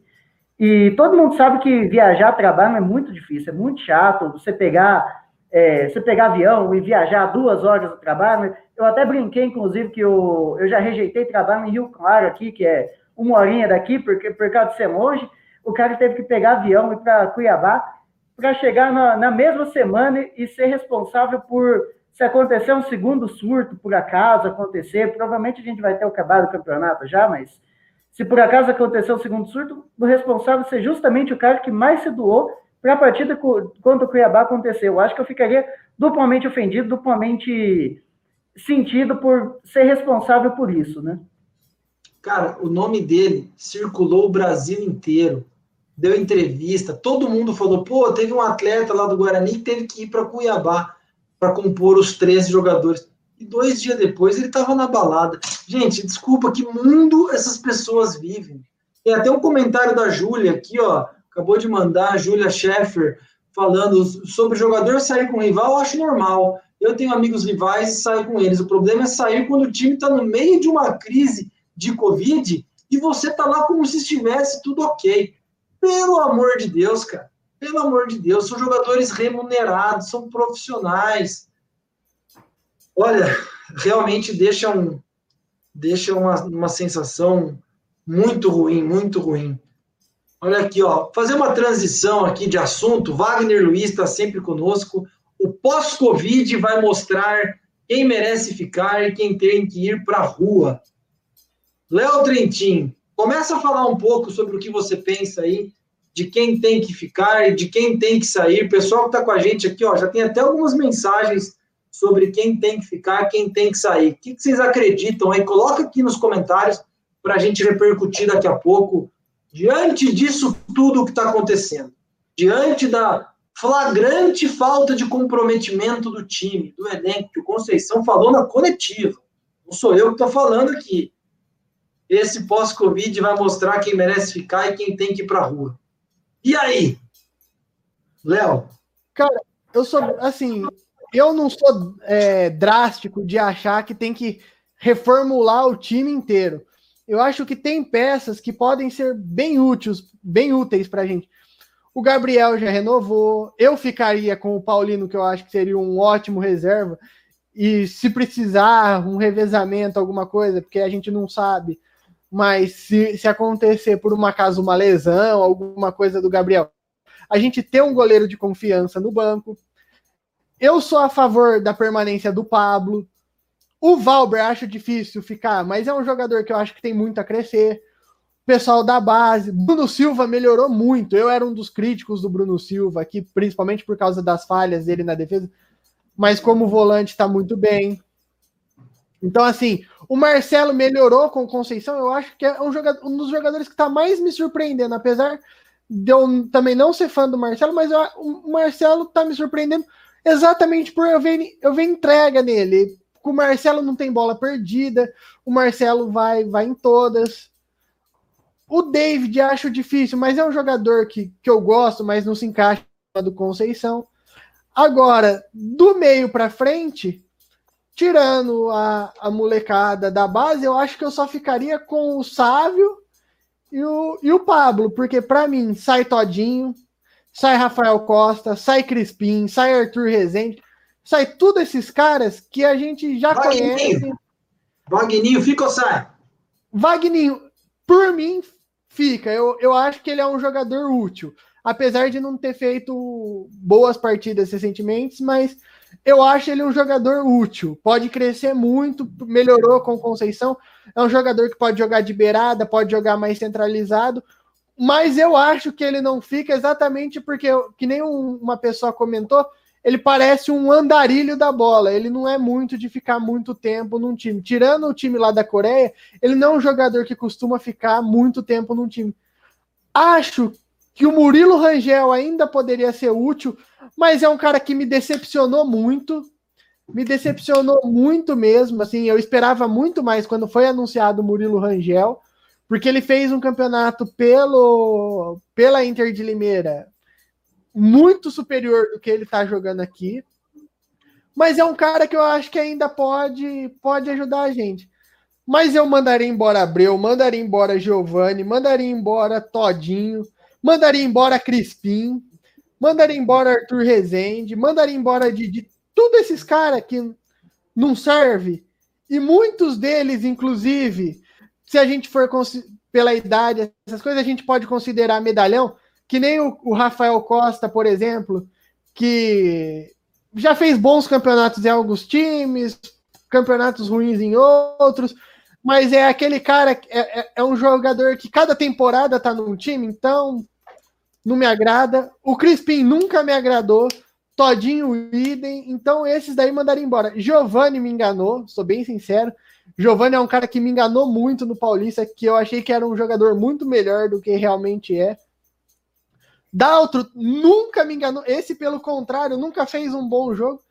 E todo mundo sabe que viajar a trabalho é muito difícil, é muito chato. Você pegar, é, você pegar avião e viajar duas horas do trabalho. Eu até brinquei, inclusive, que eu, eu já rejeitei trabalho em Rio Claro aqui, que é uma horinha daqui, porque por causa de ser longe. O cara teve que pegar avião e ir para Cuiabá para chegar na, na, mesma semana e ser responsável por, se acontecer um segundo surto, por acaso acontecer, provavelmente a gente vai ter acabado o campeonato já, mas se por acaso acontecer um segundo surto, o responsável ser justamente o cara que mais se doou para a partida contra o Cuiabá acontecer. Eu acho que eu ficaria duplamente ofendido, duplamente sentido por ser responsável por isso, né? Cara, o nome dele circulou o Brasil inteiro deu entrevista, todo mundo falou, pô, teve um atleta lá do Guarani que teve que ir para Cuiabá para compor os 13 jogadores. E dois dias depois ele estava na balada. Gente, desculpa, que mundo essas pessoas vivem? Tem até um comentário da Júlia aqui, ó, acabou de mandar, a Júlia Scheffer, falando sobre jogador sair com rival, eu acho normal. Eu tenho amigos rivais e saio com eles. O problema é sair quando o time está no meio de uma crise de Covid e você está lá como se estivesse tudo ok. Pelo amor de Deus, cara. Pelo amor de Deus, são jogadores remunerados, são profissionais. Olha, realmente deixa, um, deixa uma, uma sensação muito ruim, muito ruim. Olha aqui, ó, fazer uma transição aqui de assunto. Wagner Luiz está sempre conosco. O pós-Covid vai mostrar quem merece ficar e quem tem que ir para a rua. Léo Trentin, começa a falar um pouco sobre o que você pensa aí de quem tem que ficar e de quem tem que sair. O pessoal que está com a gente aqui, ó, já tem até algumas mensagens sobre quem tem que ficar, quem tem que sair. O que, que vocês acreditam aí? Coloca aqui nos comentários para a gente repercutir daqui a pouco. Diante disso tudo que está acontecendo, diante da flagrante falta de comprometimento do time, do elenco, que o Conceição falou na coletiva, não sou eu que estou falando aqui. Esse pós-Covid vai mostrar quem merece ficar e quem tem que ir para a rua. E aí? Léo. Cara, eu sou assim, eu não sou é, drástico de achar que tem que reformular o time inteiro. Eu acho que tem peças que podem ser bem úteis, bem úteis para a gente. O Gabriel já renovou. Eu ficaria com o Paulino, que eu acho que seria um ótimo reserva. E se precisar um revezamento, alguma coisa, porque a gente não sabe. Mas se, se acontecer por uma casa uma lesão, alguma coisa do Gabriel, a gente ter um goleiro de confiança no banco. Eu sou a favor da permanência do Pablo. O Valber acho difícil ficar, mas é um jogador que eu acho que tem muito a crescer. O pessoal da base, Bruno Silva melhorou muito. Eu era um dos críticos do Bruno Silva aqui, principalmente por causa das falhas dele na defesa, mas como volante está muito bem. Então, assim, o Marcelo melhorou com o Conceição. Eu acho que é um, jogador, um dos jogadores que está mais me surpreendendo, apesar de eu também não ser fã do Marcelo, mas eu, o Marcelo está me surpreendendo exatamente por eu ver, eu ver entrega nele o Marcelo não tem bola perdida, o Marcelo vai, vai em todas. O David acho difícil, mas é um jogador que, que eu gosto, mas não se encaixa do Conceição. Agora, do meio para frente, tirando a, a molecada da base, eu acho que eu só ficaria com o Sávio e o, e o Pablo, porque para mim sai Todinho, sai Rafael Costa, sai Crispim, sai Arthur Rezende sai tudo esses caras que a gente já Vagninho. conhece. Vagninho fica ou sai? Vagninho, por mim, fica. Eu, eu acho que ele é um jogador útil. Apesar de não ter feito boas partidas recentemente, mas eu acho ele um jogador útil. Pode crescer muito, melhorou com Conceição. É um jogador que pode jogar de beirada, pode jogar mais centralizado. Mas eu acho que ele não fica exatamente porque, que nem uma pessoa comentou, ele parece um andarilho da bola. Ele não é muito de ficar muito tempo num time. Tirando o time lá da Coreia, ele não é um jogador que costuma ficar muito tempo num time. Acho que o Murilo Rangel ainda poderia ser útil, mas é um cara que me decepcionou muito. Me decepcionou muito mesmo. Assim, eu esperava muito mais quando foi anunciado o Murilo Rangel, porque ele fez um campeonato pelo pela Inter de Limeira muito superior do que ele está jogando aqui. Mas é um cara que eu acho que ainda pode, pode ajudar a gente. Mas eu mandaria embora Abreu, mandaria embora Giovanni, mandaria embora Todinho, mandaria embora Crispim, mandaria embora Arthur Rezende, mandaria embora Didi. Tudo esses caras que não serve. E muitos deles, inclusive, se a gente for pela idade, essas coisas, a gente pode considerar medalhão, que nem o, o Rafael Costa, por exemplo, que já fez bons campeonatos em alguns times, campeonatos ruins em outros, mas é aquele cara, é, é, é um jogador que cada temporada tá num time, então não me agrada. O Crispim nunca me agradou. Todinho idem, então esses daí mandaram embora. Giovanni me enganou, sou bem sincero. Giovanni é um cara que me enganou muito no Paulista, que eu achei que era um jogador muito melhor do que realmente é. Daltro nunca me enganou. Esse, pelo contrário, nunca fez um bom jogo.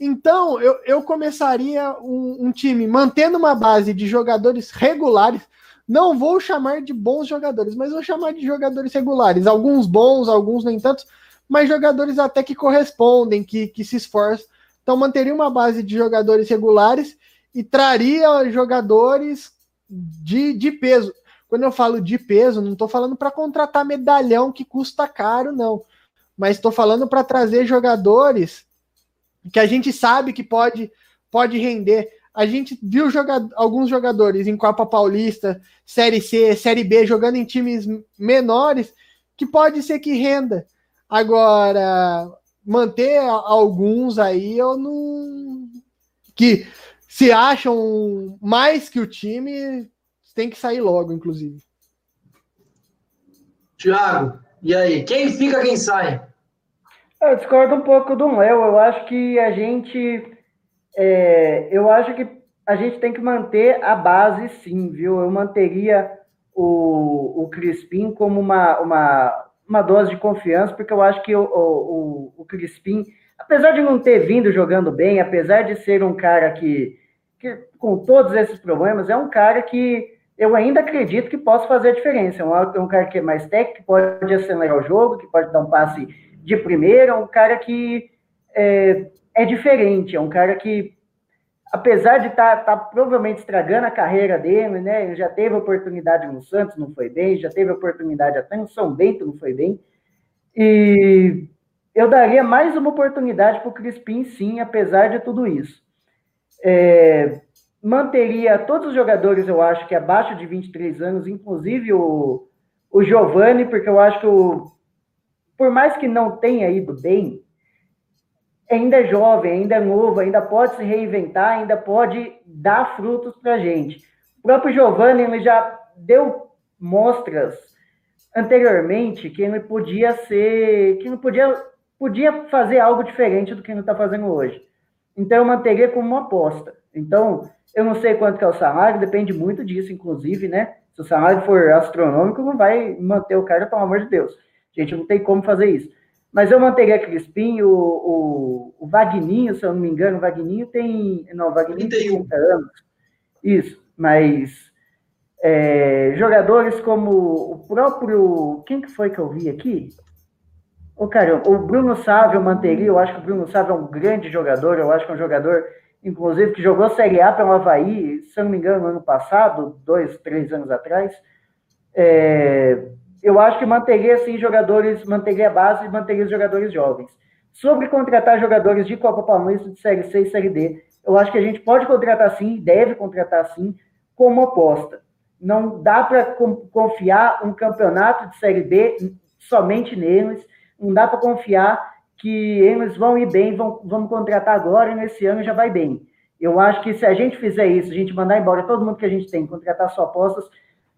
Então, eu, eu começaria um, um, time mantendo uma base de jogadores regulares. Não vou chamar de bons jogadores, mas vou chamar de jogadores regulares. Alguns bons, alguns nem tantos, mas jogadores até que correspondem, que, que se esforçam. Então, manteria uma base de jogadores regulares e traria jogadores de, de peso. Quando eu falo de peso, não estou falando para contratar medalhão que custa caro, não. Mas estou falando para trazer jogadores que a gente sabe que pode, pode render. A gente viu joga alguns jogadores em Copa Paulista, Série C, Série B, jogando em times menores, que pode ser que renda. Agora, manter alguns aí, eu não. que se acham mais que o time, tem que sair logo, inclusive. Tiago, e aí? Quem fica, quem sai? Eu discordo um pouco do Léo. Eu acho que a gente. É, eu acho que a gente tem que manter a base, sim, viu? Eu manteria o, o Crispim como uma, uma, uma dose de confiança, porque eu acho que o, o, o Crispim, apesar de não ter vindo jogando bem, apesar de ser um cara que, que com todos esses problemas, é um cara que eu ainda acredito que possa fazer a diferença. É um, é um cara que é mais técnico, que pode acelerar o jogo, que pode dar um passe de primeira, um cara que é, é diferente, é um cara que, apesar de estar tá, tá provavelmente estragando a carreira dele, né? Ele já teve oportunidade no Santos, não foi bem, já teve oportunidade até no São Bento, não foi bem. E eu daria mais uma oportunidade para o Crispim, sim, apesar de tudo isso. É, manteria todos os jogadores, eu acho que abaixo de 23 anos, inclusive o, o Giovanni, porque eu acho que o, por mais que não tenha ido bem, ainda é jovem, ainda é novo, ainda pode se reinventar, ainda pode dar frutos para a gente. O próprio Giovanni ele já deu mostras anteriormente que ele podia ser, que ele podia, podia fazer algo diferente do que ele está fazendo hoje. Então eu manteria como uma aposta. Então eu não sei quanto que é o salário, depende muito disso, inclusive, né? Se o salário for astronômico, não vai manter o cara, pelo amor de Deus. Gente não tem como fazer isso. Mas eu manteria Crispim, o, o, o Vagninho, se eu não me engano, o Vagninho tem. Não, o Vagninho 31. tem 30 anos. Isso, mas é, jogadores como o próprio. Quem que foi que eu vi aqui? O cara, o Bruno Sávio eu manteria, eu acho que o Bruno Sávio é um grande jogador, eu acho que é um jogador, inclusive, que jogou Série A pelo Havaí, se eu não me engano, no ano passado, dois, três anos atrás. É, eu acho que manteria assim jogadores, manteria a base e manteria os jogadores jovens. Sobre contratar jogadores de Copa Paulista de Série C e Série D, eu acho que a gente pode contratar sim, deve contratar sim, como aposta. Não dá para confiar um campeonato de Série B somente neles, não dá para confiar que eles vão ir bem, vão, vamos contratar agora e nesse ano já vai bem. Eu acho que se a gente fizer isso, a gente mandar embora todo mundo que a gente tem, contratar só apostas,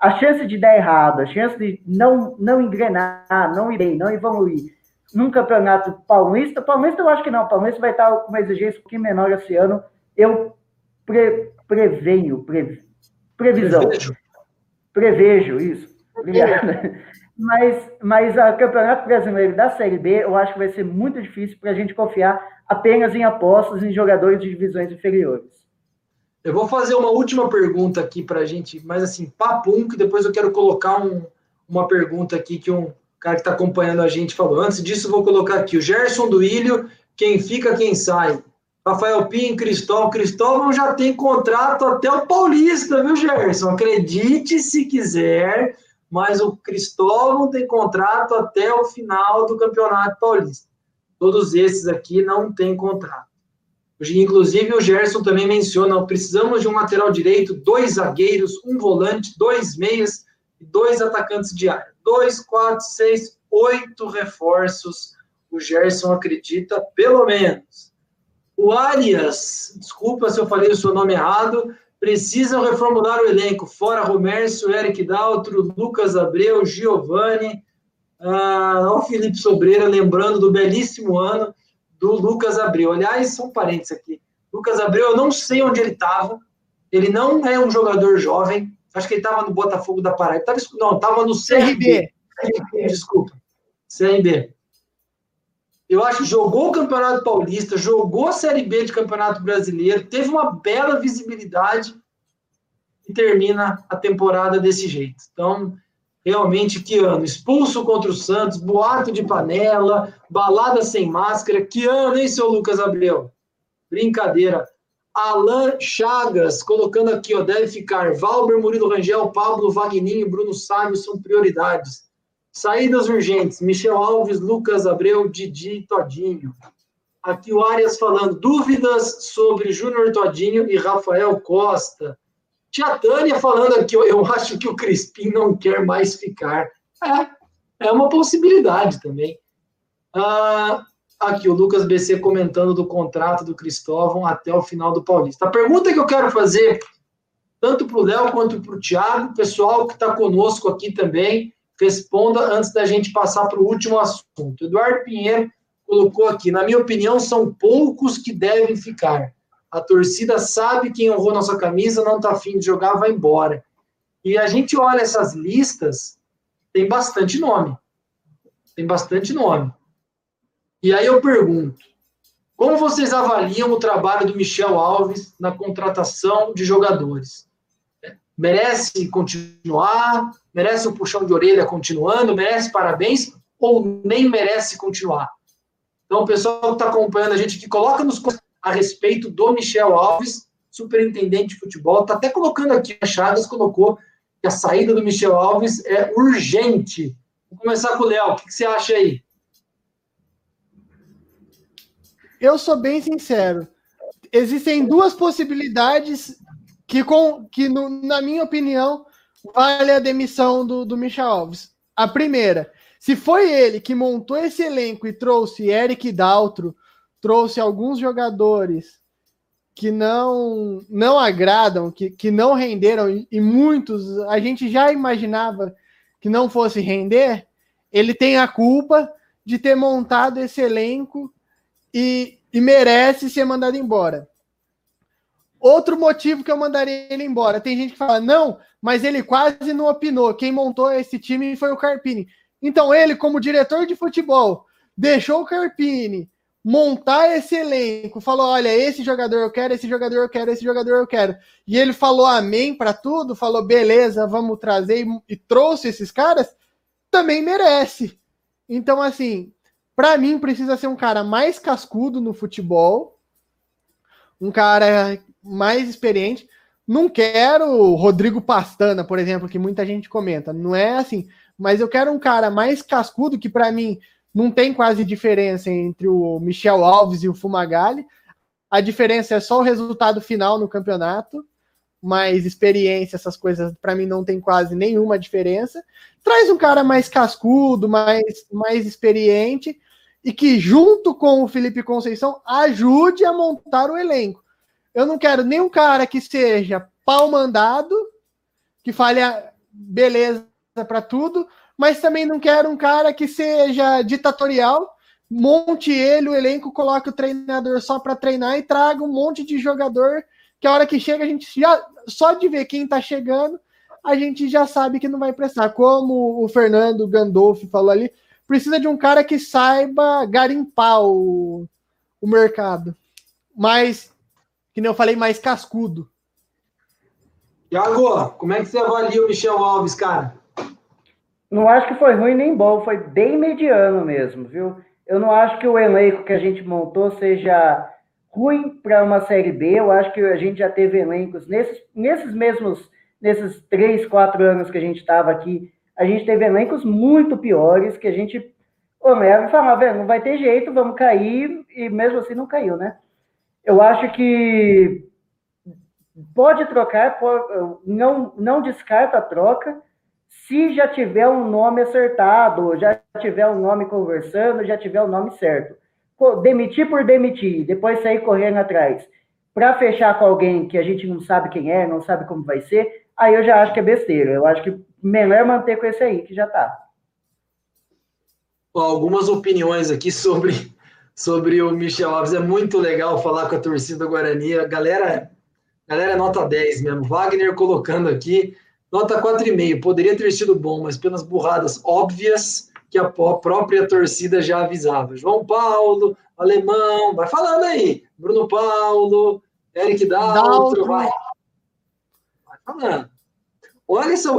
a chance de dar errado, a chance de não, não engrenar, não ir bem, não evoluir num campeonato paulista, paulista eu acho que não, paulista vai estar com uma exigência um pouquinho menor esse ano, eu pre, prevenho, pre, previsão. Prevejo. Prevejo, isso. Mas, mas o Campeonato Brasileiro da Série B, eu acho que vai ser muito difícil para a gente confiar apenas em apostas em jogadores de divisões inferiores. Eu vou fazer uma última pergunta aqui para a gente, mas assim, papum, que depois eu quero colocar um, uma pergunta aqui que um cara que está acompanhando a gente falou. Antes disso, vou colocar aqui o Gerson do Ilho, quem fica, quem sai. Rafael Pinho, Cristóvão. Cristóvão já tem contrato até o Paulista, viu, Gerson? Acredite se quiser, mas o Cristóvão tem contrato até o final do Campeonato Paulista. Todos esses aqui não têm contrato. Inclusive, o Gerson também menciona: precisamos de um lateral direito, dois zagueiros, um volante, dois meias e dois atacantes de área. Dois, quatro, seis, oito reforços. O Gerson acredita, pelo menos. O Arias, desculpa se eu falei o seu nome errado, precisam reformular o elenco. Fora Romércio, Eric Daltro, Lucas Abreu, Giovanni, ah, o Felipe Sobreira, lembrando do belíssimo ano do Lucas Abreu. Aliás, são parentes aqui. Lucas Abreu, eu não sei onde ele estava. Ele não é um jogador jovem. Acho que ele estava no Botafogo da Paraíba. Tava, não, estava no CRB. CRB. Desculpa. CRB. Eu acho que jogou o Campeonato Paulista, jogou a Série B de Campeonato Brasileiro, teve uma bela visibilidade e termina a temporada desse jeito. Então, Realmente, que ano? Expulso contra o Santos, boato de panela, balada sem máscara. Que ano, hein, seu Lucas Abreu? Brincadeira. Alan Chagas, colocando aqui, ó, deve ficar. Valber, Murilo Rangel, Pablo, Vagninho, Bruno Sábio são prioridades. Saídas urgentes. Michel Alves, Lucas Abreu, Didi, Todinho. Aqui o Arias falando dúvidas sobre Júnior Todinho e Rafael Costa. Tia Tânia falando aqui, eu acho que o Crispim não quer mais ficar. É, é uma possibilidade também. Ah, aqui, o Lucas BC comentando do contrato do Cristóvão até o final do Paulista. A pergunta que eu quero fazer, tanto para o Léo quanto para o Thiago, pessoal que está conosco aqui também, responda antes da gente passar para o último assunto. Eduardo Pinheiro colocou aqui, na minha opinião, são poucos que devem ficar. A torcida sabe quem honrou nossa camisa, não está afim de jogar, vai embora. E a gente olha essas listas, tem bastante nome. Tem bastante nome. E aí eu pergunto: como vocês avaliam o trabalho do Michel Alves na contratação de jogadores? Merece continuar? Merece um puxão de orelha continuando? Merece parabéns? Ou nem merece continuar? Então, o pessoal que está acompanhando a gente aqui, coloca nos a respeito do Michel Alves, superintendente de futebol. Está até colocando aqui, a Chagas colocou que a saída do Michel Alves é urgente. Vou começar com o Léo. O que, você acha aí? Eu sou bem sincero. Existem duas possibilidades que, com, que no, na minha opinião, vale a demissão do, do Michel Alves. A primeira, se foi ele que montou esse elenco e trouxe Eric Daltro, trouxe alguns jogadores que não não agradam, que, que não renderam, e muitos a gente já imaginava que não fosse render, ele tem a culpa de ter montado esse elenco e, e merece ser mandado embora. Outro motivo que eu mandaria ele embora. Tem gente que fala, não, mas ele quase não opinou. Quem montou esse time foi o Carpini. Então, ele, como diretor de futebol, deixou o Carpini montar esse elenco, falou: olha, esse jogador eu quero, esse jogador eu quero, esse jogador eu quero. E ele falou amém para tudo, falou: beleza, vamos trazer, e, e trouxe esses caras, também merece. Então, assim, para mim, precisa ser um cara mais cascudo no futebol, um cara mais experiente. Não quero o Rodrigo Pastana, por exemplo, que muita gente comenta. Não é assim. Mas eu quero um cara mais cascudo, que para mim não tem quase diferença entre o Michel Alves e o Fumagalli. A diferença é só o resultado final no campeonato, mas experiência, essas coisas, para mim não tem quase nenhuma diferença. Traz um cara mais cascudo, mais, mais experiente e que, junto com o Felipe Conceição, ajude a montar o elenco. Eu não quero nem um cara que seja pau mandado, que fale a beleza para tudo, mas também não quero um cara que seja ditatorial, monte ele, o elenco, coloque o treinador só para treinar e traga um monte de jogador que a hora que chega a gente já só de ver quem está chegando, a gente já sabe que não vai prestar. Como o Fernando Gandolfi falou ali, precisa de um cara que saiba garimpar o, o mercado. Mas, que nem eu falei, mais cascudo. Iago, como é que você avalia o Michel Alves, cara? Não acho que foi ruim nem bom, foi bem mediano mesmo, viu? Eu não acho que o elenco que a gente montou seja ruim para uma Série B. Eu acho que a gente já teve elencos nesses, nesses mesmos, nesses três, quatro anos que a gente estava aqui, a gente teve elencos muito piores que a gente olhava e falava, não vai ter jeito, vamos cair, e mesmo assim não caiu, né? Eu acho que pode trocar, pode, não, não descarta a troca, se já tiver um nome acertado, já tiver um nome conversando, já tiver o um nome certo. Demitir por demitir, depois sair correndo atrás, para fechar com alguém que a gente não sabe quem é, não sabe como vai ser, aí eu já acho que é besteira. Eu acho que melhor manter com esse aí, que já está. Algumas opiniões aqui sobre, sobre o Michel Alves. É muito legal falar com a torcida Guarani. A galera, galera é nota 10 mesmo. Wagner colocando aqui. Nota 4,5. Poderia ter sido bom, mas pelas burradas óbvias que a própria torcida já avisava. João Paulo, Alemão, vai falando aí. Bruno Paulo, Eric Daltro, vai. Vai falando. Olha essa,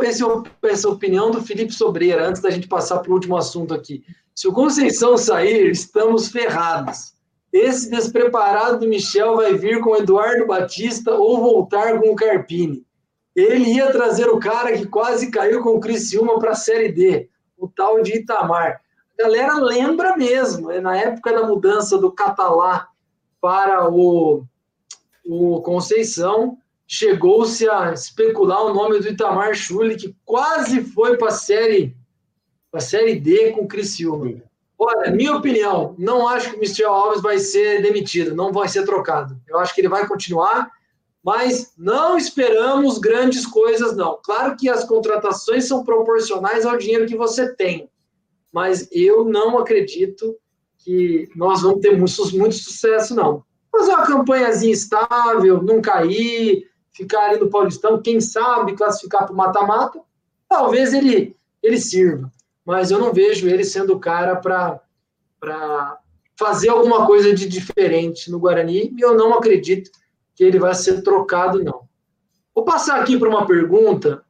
essa opinião do Felipe Sobreira, antes da gente passar para o último assunto aqui. Se o Conceição sair, estamos ferrados. Esse despreparado do Michel vai vir com o Eduardo Batista ou voltar com o Carpini. Ele ia trazer o cara que quase caiu com o Criciúma para a Série D, o tal de Itamar. A galera lembra mesmo, é na época da mudança do Catalá para o, o Conceição, chegou-se a especular o nome do Itamar Chuli, que quase foi para a série, a série D com o Criciúma. Olha, minha opinião, não acho que o Michel Alves vai ser demitido, não vai ser trocado. Eu acho que ele vai continuar mas não esperamos grandes coisas, não. Claro que as contratações são proporcionais ao dinheiro que você tem, mas eu não acredito que nós vamos ter muito, muito sucesso, não. Fazer uma campanhazinha estável, não cair, ficar ali no Paulistão, quem sabe classificar para o mata-mata, talvez ele, ele sirva. Mas eu não vejo ele sendo o cara para fazer alguma coisa de diferente no Guarani, e eu não acredito que ele vai ser trocado, não. Vou passar aqui para uma pergunta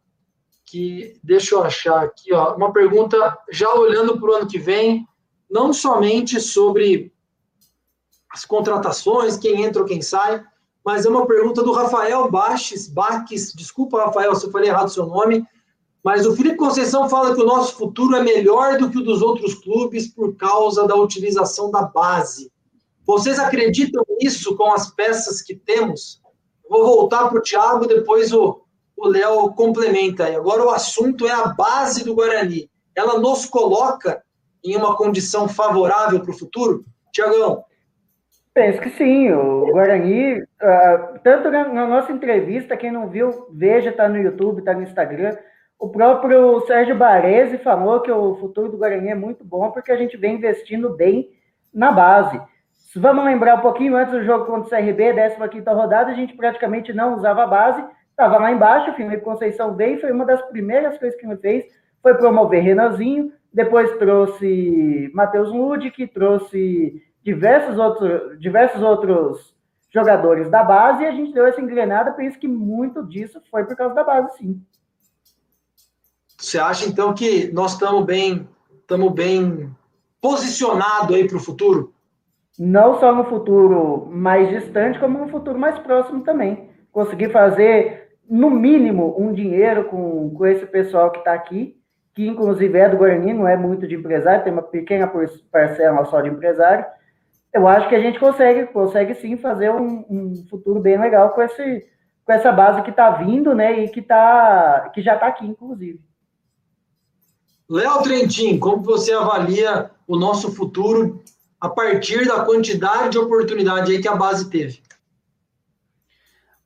que, deixa eu achar aqui, ó, uma pergunta já olhando para o ano que vem, não somente sobre as contratações, quem entra ou quem sai, mas é uma pergunta do Rafael Baches, Baques, desculpa, Rafael, se eu falei errado o seu nome, mas o Felipe Conceição fala que o nosso futuro é melhor do que o dos outros clubes por causa da utilização da base. Vocês acreditam nisso com as peças que temos? Vou voltar para o Thiago, depois o Léo complementa. Agora o assunto é a base do Guarani. Ela nos coloca em uma condição favorável para o futuro? Tiagão. Penso que sim. O Guarani, uh, tanto na, na, nossa entrevista, quem não viu, veja, está no YouTube, está no Instagram. O próprio Sérgio Baresi falou que o futuro do Guarani é muito bom porque a gente vem investindo bem na base. Vamos lembrar um pouquinho antes do jogo contra o CRB, 15 rodada, a gente praticamente não usava a base, estava lá embaixo, o Felipe Conceição veio, foi uma das primeiras coisas que ele fez, foi promover Renanzinho, depois trouxe Matheus Ludic, trouxe diversos outros, diversos outros jogadores da base, e a gente deu essa engrenada, por isso que muito disso foi por causa da base, sim. Você acha então que nós estamos bem, estamos bem posicionados aí para o futuro? Não só no futuro mais distante, como no futuro mais próximo também. Conseguir fazer, no mínimo, um dinheiro com, com esse pessoal que está aqui, que inclusive é do Guarani, não é muito de empresário, tem uma pequena parcela só de empresário. Eu acho que a gente consegue, consegue sim fazer um, um futuro bem legal com, esse, com essa base que está vindo, né? E que, tá, que já está aqui, inclusive. Léo Trentin, como você avalia o nosso futuro a partir da quantidade de oportunidade aí que a base teve?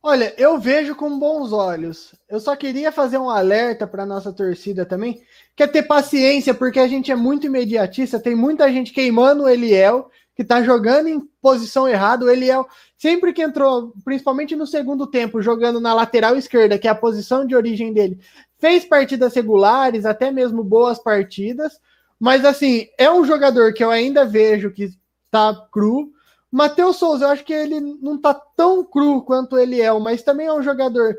Olha, eu vejo com bons olhos. Eu só queria fazer um alerta para nossa torcida também, que é ter paciência, porque a gente é muito imediatista, tem muita gente queimando o Eliel, que tá jogando em posição errada. O Eliel, sempre que entrou, principalmente no segundo tempo, jogando na lateral esquerda, que é a posição de origem dele, fez partidas regulares, até mesmo boas partidas, mas assim, é um jogador que eu ainda vejo que tá cru. Matheus Souza, eu acho que ele não tá tão cru quanto ele é, mas também é um jogador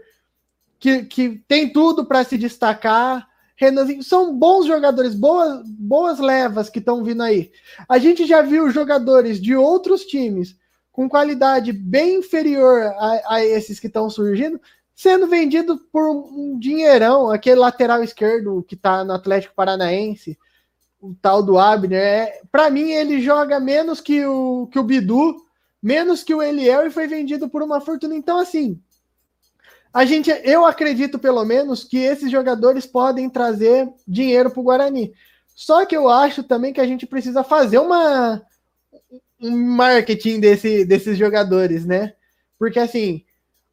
que, que tem tudo para se destacar. Renanzinho, são bons jogadores, boas, boas levas que estão vindo aí. A gente já viu jogadores de outros times com qualidade bem inferior a, a esses que estão surgindo, sendo vendido por um dinheirão, aquele lateral esquerdo que está no Atlético Paranaense, o tal do Abner. É, Para mim, ele joga menos que o, que o Bidu, menos que o Eliel e foi vendido por uma fortuna. Então, assim, a gente, eu acredito pelo menos que esses jogadores podem trazer dinheiro para o Guarani. Só que eu acho também que a gente precisa fazer uma um marketing desse, desses jogadores, né? Porque assim,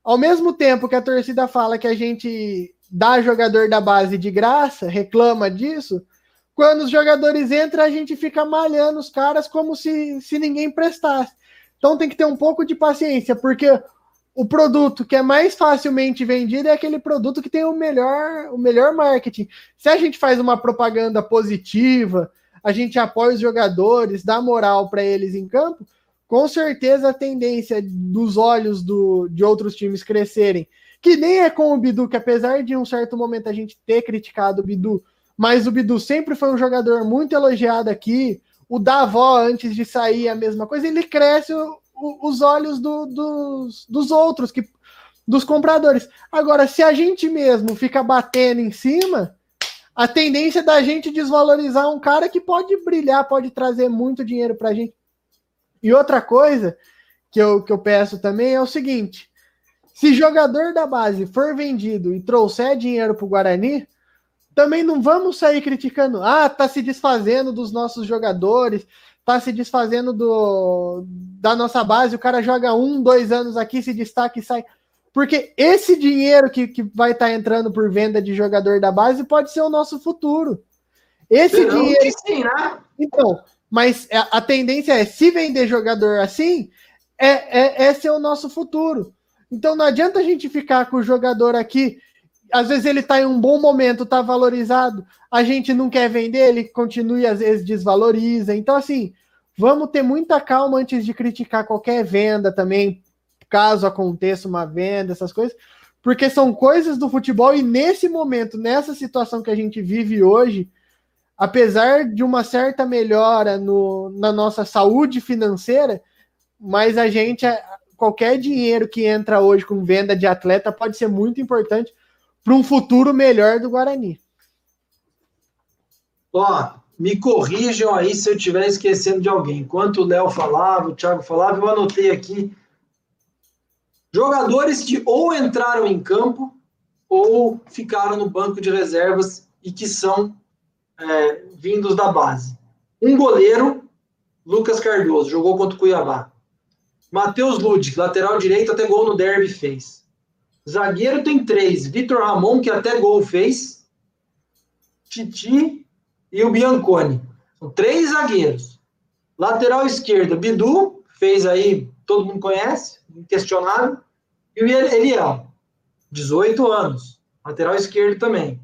ao mesmo tempo que a torcida fala que a gente dá jogador da base de graça, reclama disso, quando os jogadores entram, a gente fica malhando os caras como se, se ninguém prestasse. Então tem que ter um pouco de paciência, porque o produto que é mais facilmente vendido é aquele produto que tem o melhor, o melhor marketing. Se a gente faz uma propaganda positiva, a gente apoia os jogadores, dá moral para eles em campo, com certeza a tendência dos olhos do, de outros times crescerem, que nem é com o Bidu, que apesar de um certo momento a gente ter criticado o Bidu, mas o Bidu sempre foi um jogador muito elogiado aqui. O Davó, antes de sair, a mesma coisa, ele cresce o, o, os olhos do, dos, dos outros, que, dos compradores. Agora, se a gente mesmo fica batendo em cima, a tendência da gente desvalorizar um cara que pode brilhar, pode trazer muito dinheiro para a gente. E outra coisa que eu, que eu peço também é o seguinte: se jogador da base for vendido e trouxer dinheiro para o Guarani, também não vamos sair criticando. Ah, tá se desfazendo dos nossos jogadores, tá se desfazendo do, da nossa base. O cara joga um, dois anos aqui, se destaca e sai. Porque esse dinheiro que, que vai estar tá entrando por venda de jogador da base pode ser o nosso futuro. Esse dinheiro. Sim, né? Então, mas é, a tendência é, se vender jogador assim, é, é, esse é o nosso futuro. Então não adianta a gente ficar com o jogador aqui, às vezes ele está em um bom momento, está valorizado, a gente não quer vender, ele continua e às vezes desvaloriza. Então, assim, vamos ter muita calma antes de criticar qualquer venda também, caso aconteça uma venda, essas coisas, porque são coisas do futebol e nesse momento, nessa situação que a gente vive hoje, apesar de uma certa melhora no, na nossa saúde financeira, mas a gente, qualquer dinheiro que entra hoje com venda de atleta pode ser muito importante para um futuro melhor do Guarani. Ó, me corrijam aí se eu estiver esquecendo de alguém. Enquanto o Léo falava, o Thiago falava, eu anotei aqui jogadores que ou entraram em campo ou ficaram no banco de reservas e que são é, vindos da base. Um goleiro, Lucas Cardoso, jogou contra o Cuiabá. Matheus Ludic, lateral direito, até gol no derby fez. Zagueiro tem três. Vitor Ramon, que até gol fez. Titi e o Bianconi. São três zagueiros. Lateral esquerda, Bidu, fez aí, todo mundo conhece, inquestionável. E o Eliel, 18 anos. Lateral esquerdo também.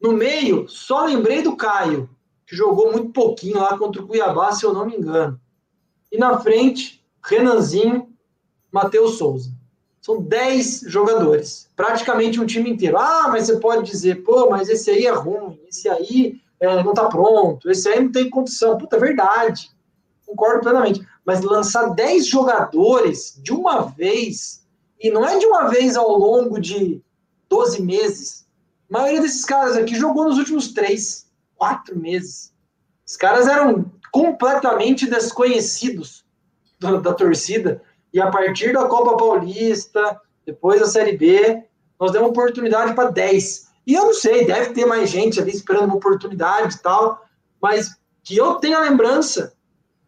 No meio, só lembrei do Caio, que jogou muito pouquinho lá contra o Cuiabá, se eu não me engano. E na frente, Renanzinho, Matheus Souza. São 10 jogadores, praticamente um time inteiro. Ah, mas você pode dizer, pô, mas esse aí é ruim, esse aí é, não tá pronto, esse aí não tem condição. Puta, é verdade. Concordo plenamente. Mas lançar 10 jogadores de uma vez, e não é de uma vez ao longo de 12 meses. A maioria desses caras aqui jogou nos últimos 3, 4 meses. Os caras eram completamente desconhecidos da, da torcida. E a partir da Copa Paulista, depois da Série B, nós demos oportunidade para 10. E eu não sei, deve ter mais gente ali esperando uma oportunidade e tal, mas que eu tenha lembrança,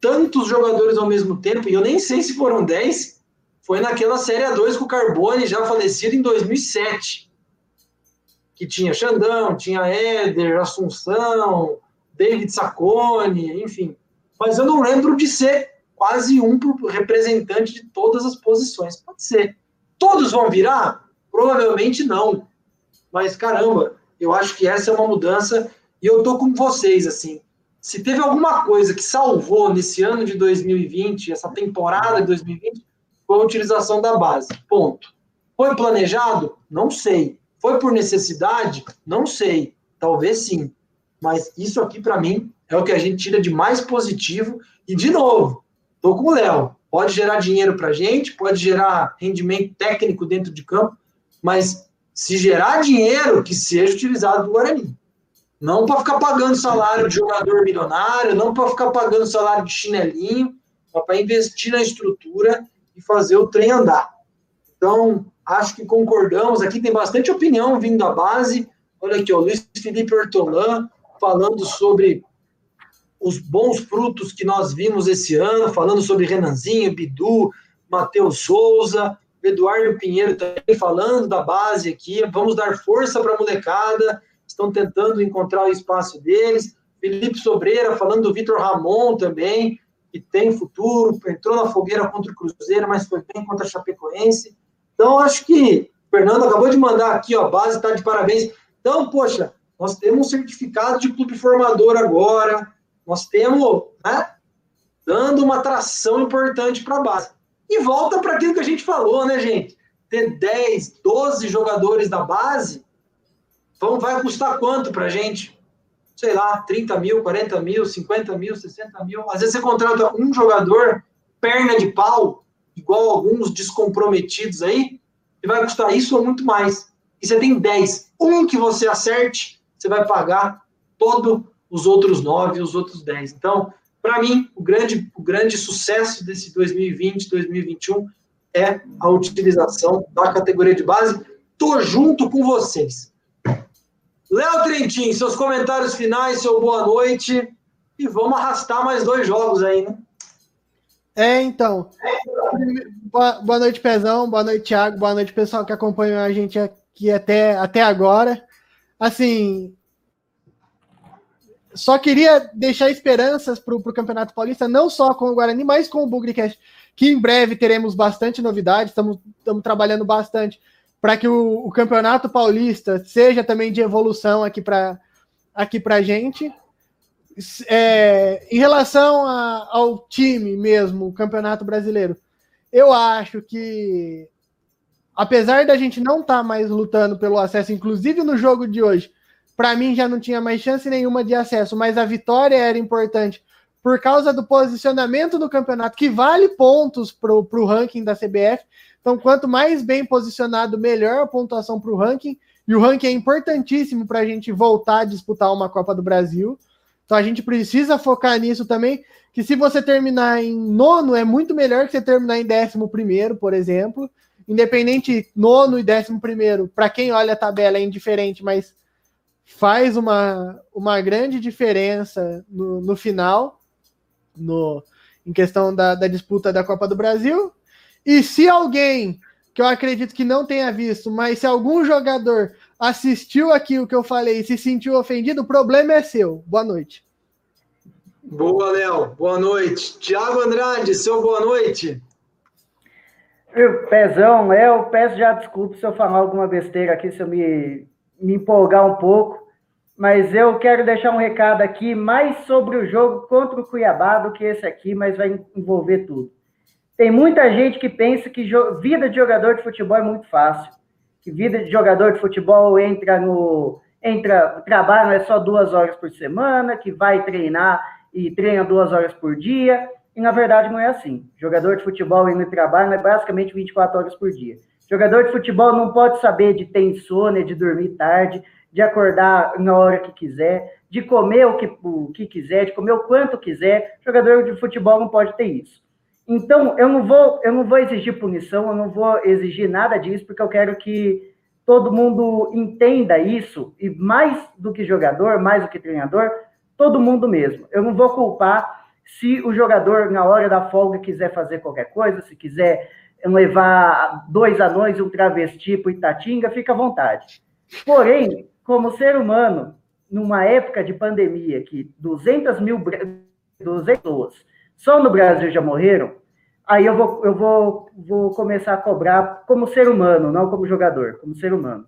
tantos jogadores ao mesmo tempo, e eu nem sei se foram 10, foi naquela Série A2 com o Carbone, já falecido em 2007. Que tinha Xandão, tinha Éder, Assunção, David Saccone, enfim. Mas eu não lembro de ser quase um representante de todas as posições. Pode ser. Todos vão virar? Provavelmente não. Mas caramba, eu acho que essa é uma mudança e eu tô com vocês assim. Se teve alguma coisa que salvou nesse ano de 2020, essa temporada de 2020, foi a utilização da base. Ponto. Foi planejado? Não sei. Foi por necessidade? Não sei. Talvez sim. Mas isso aqui, para mim, é o que a gente tira de mais positivo. E, de novo, Estou com o Léo. Pode gerar dinheiro para a gente, pode gerar rendimento técnico dentro de campo, mas se gerar dinheiro, que seja utilizado do Guarani. Não para ficar pagando salário de jogador milionário, não para ficar pagando salário de chinelinho, mas para investir na estrutura e fazer o trem andar. Então, acho que concordamos. Aqui tem bastante opinião vindo da base. Olha aqui, o Luiz Felipe Hortolã falando sobre os bons frutos que nós vimos esse ano, falando sobre Renanzinho, Bidu, Matheus Souza, Eduardo Pinheiro também falando da base aqui. Vamos dar força para a molecada, estão tentando encontrar o espaço deles. Felipe Sobreira falando do Vitor Ramon também, que tem futuro, entrou na fogueira contra o Cruzeiro, mas foi bem contra a Chapecoense. Então, acho que o Fernando acabou de mandar aqui, ó, a base está de parabéns. Então, poxa, nós temos um certificado de clube formador agora, nós temos, né, dando uma atração importante para a base. E volta para aquilo que a gente falou, né, gente? Ter 10, 12 jogadores da base vão, vai custar quanto para a gente? Sei lá, 30 mil, 40 mil, 50 mil, 60 mil. Às vezes você contrata um jogador, perna de pau, igual alguns descomprometidos aí, e vai custar isso ou muito mais. E você tem 10. Um que você acerte, você vai pagar todo os outros nove, os outros dez. Então, para mim, o grande, o grande sucesso desse 2020, 2021 é a utilização da categoria de base. Tô junto com vocês. Léo Trentin, seus comentários finais, seu boa noite. E vamos arrastar mais dois jogos aí, né? É, então. Boa, boa noite, Pezão. Boa noite, Thiago. Boa noite, pessoal que acompanhou a gente aqui até, até agora. Assim, só queria deixar esperanças para o Campeonato Paulista, não só com o Guarani, mas com o Bugrecast, que em breve teremos bastante novidades, estamos trabalhando bastante para que o, o, Campeonato Paulista seja também de evolução aqui para aqui a gente. É, em relação a, ao time mesmo, o Campeonato Brasileiro, eu acho que, apesar da gente não estar tá mais lutando pelo acesso, inclusive no jogo de hoje, para mim já não tinha mais chance nenhuma de acesso, mas a vitória era importante por causa do posicionamento do campeonato, que vale pontos para o ranking da CBF. Então, quanto mais bem posicionado, melhor a pontuação para o ranking. E o ranking é importantíssimo para a gente voltar a disputar uma Copa do Brasil. Então a gente precisa focar nisso também. Que se você terminar em nono, é muito melhor que você terminar em décimo primeiro, por exemplo. Independente, nono e décimo primeiro, para quem olha a tabela é indiferente, mas faz uma, uma grande diferença no, no final, no, em questão da, da disputa da Copa do Brasil. E se alguém, que eu acredito que não tenha visto, mas se algum jogador assistiu aqui o que eu falei e se sentiu ofendido, o problema é seu. Boa noite. Boa, Léo. Boa noite. Tiago Andrade, seu boa noite. Eu, pezão, Léo, peço já desculpa se eu falar alguma besteira aqui, se eu me, me empolgar um pouco, mas eu quero deixar um recado aqui mais sobre o jogo contra o Cuiabá do que esse aqui, mas vai envolver tudo. Tem muita gente que pensa que vida de jogador de futebol é muito fácil que vida de jogador de futebol entra no entra trabalho é só duas horas por semana, que vai treinar e treina duas horas por dia. E na verdade não é assim. Jogador de futebol indo trabalho é basicamente 24 horas por dia. Jogador de futebol não pode saber de ter insônia, de dormir tarde, de acordar na hora que quiser, de comer o que, o que quiser, de comer o quanto quiser. Jogador de futebol não pode ter isso. Então, eu não vou, eu não vou exigir punição, eu não vou exigir nada disso, porque eu quero que todo mundo entenda isso, e mais do que jogador, mais do que treinador, todo mundo mesmo. Eu não vou culpar se o jogador, na hora da folga, quiser fazer qualquer coisa, se quiser levar dois anões e um travesti para Itatinga, fica à vontade. Porém, como ser humano, numa época de pandemia que 200 mil 200 pessoas só no Brasil já morreram, aí eu vou, eu vou, vou começar a cobrar como ser humano, não como jogador, como ser humano.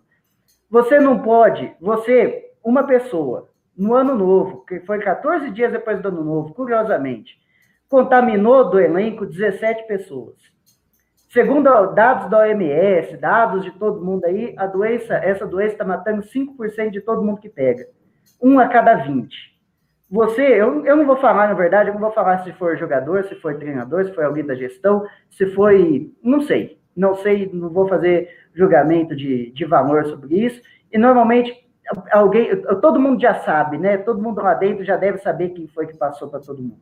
Você não pode, você, uma pessoa, no ano novo, que foi 14 dias depois do ano novo, curiosamente, contaminou do elenco 17 pessoas. Segundo dados da OMS, dados de todo mundo aí, a doença, essa doença está matando 5% de todo mundo que pega. Um a cada 20. Você, eu, eu não vou falar, na verdade, eu não vou falar se foi jogador, se foi treinador, se foi alguém da gestão, se foi. Não sei. Não sei, não vou fazer julgamento de, de valor sobre isso. E normalmente alguém, todo mundo já sabe, né? Todo mundo lá dentro já deve saber quem foi que passou para todo mundo.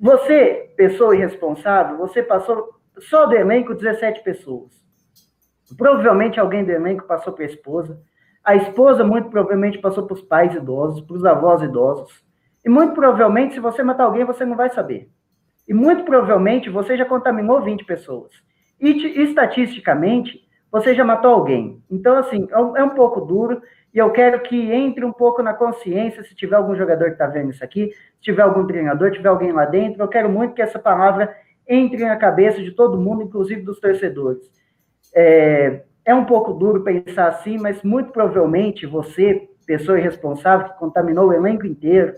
Você, pessoa irresponsável, você passou só do elenco 17 pessoas. Provavelmente alguém do elenco passou para a esposa, a esposa, muito provavelmente, passou para os pais idosos, para os avós idosos. E muito provavelmente, se você matar alguém, você não vai saber. E muito provavelmente, você já contaminou 20 pessoas. E estatisticamente, você já matou alguém. Então, assim, é um, é um pouco duro. E eu quero que entre um pouco na consciência, se tiver algum jogador que está vendo isso aqui, se tiver algum treinador, se tiver alguém lá dentro, eu quero muito que essa palavra entre na cabeça de todo mundo, inclusive dos torcedores. É, é um pouco duro pensar assim, mas muito provavelmente você, pessoa irresponsável que contaminou o elenco inteiro,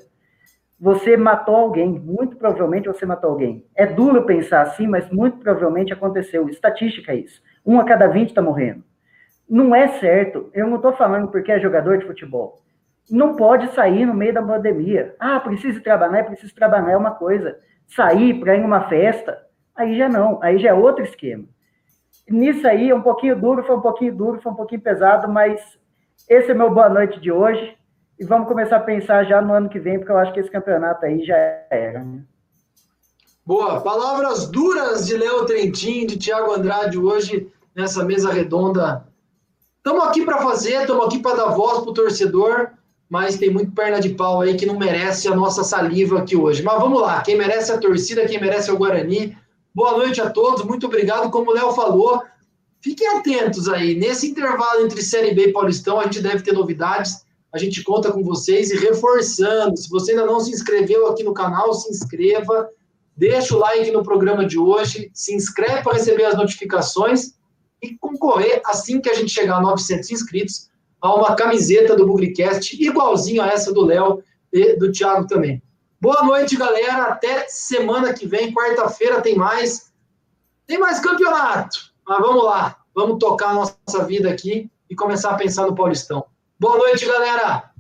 você matou alguém. Muito provavelmente você matou alguém. É duro pensar assim, mas muito provavelmente aconteceu. Estatística é isso. Um a cada 20 está morrendo. Não é certo. Eu não estou falando porque é jogador de futebol. Não pode sair no meio da pandemia. Ah, preciso trabalhar, preciso trabalhar é uma coisa. Sair para ir numa festa, aí já não. Aí já é outro esquema nisso aí, um pouquinho duro, foi um pouquinho duro, foi um pouquinho pesado, mas esse é meu boa noite de hoje. E vamos começar a pensar já no ano que vem, porque eu acho que esse campeonato aí já era. Né? Boa. Palavras duras de Léo Trentin, de Tiago Andrade hoje, nessa mesa redonda. Estamos aqui para fazer, estamos aqui para dar voz para o torcedor, mas tem muito perna de pau aí que não merece a nossa saliva aqui hoje. Mas vamos lá, quem merece é a torcida, quem merece é o Guarani. Boa noite a todos, muito obrigado. Como o Léo falou, fiquem atentos aí. Nesse intervalo entre Série B e Paulistão, a gente deve ter novidades. A gente conta com vocês e reforçando. Se você ainda não se inscreveu aqui no canal, se inscreva. Deixa o like no programa de hoje. Se inscreve para receber as notificações e concorrer, assim que a gente chegar a 900 inscritos, a uma camiseta do Bugrecast, igualzinho a essa do Léo e do Thiago também. Boa noite, galera. Até semana que vem, quarta-feira tem mais. Tem mais campeonato. Mas vamos lá. Vamos tocar a nossa vida aqui e começar a pensar no Paulistão. Boa noite, galera.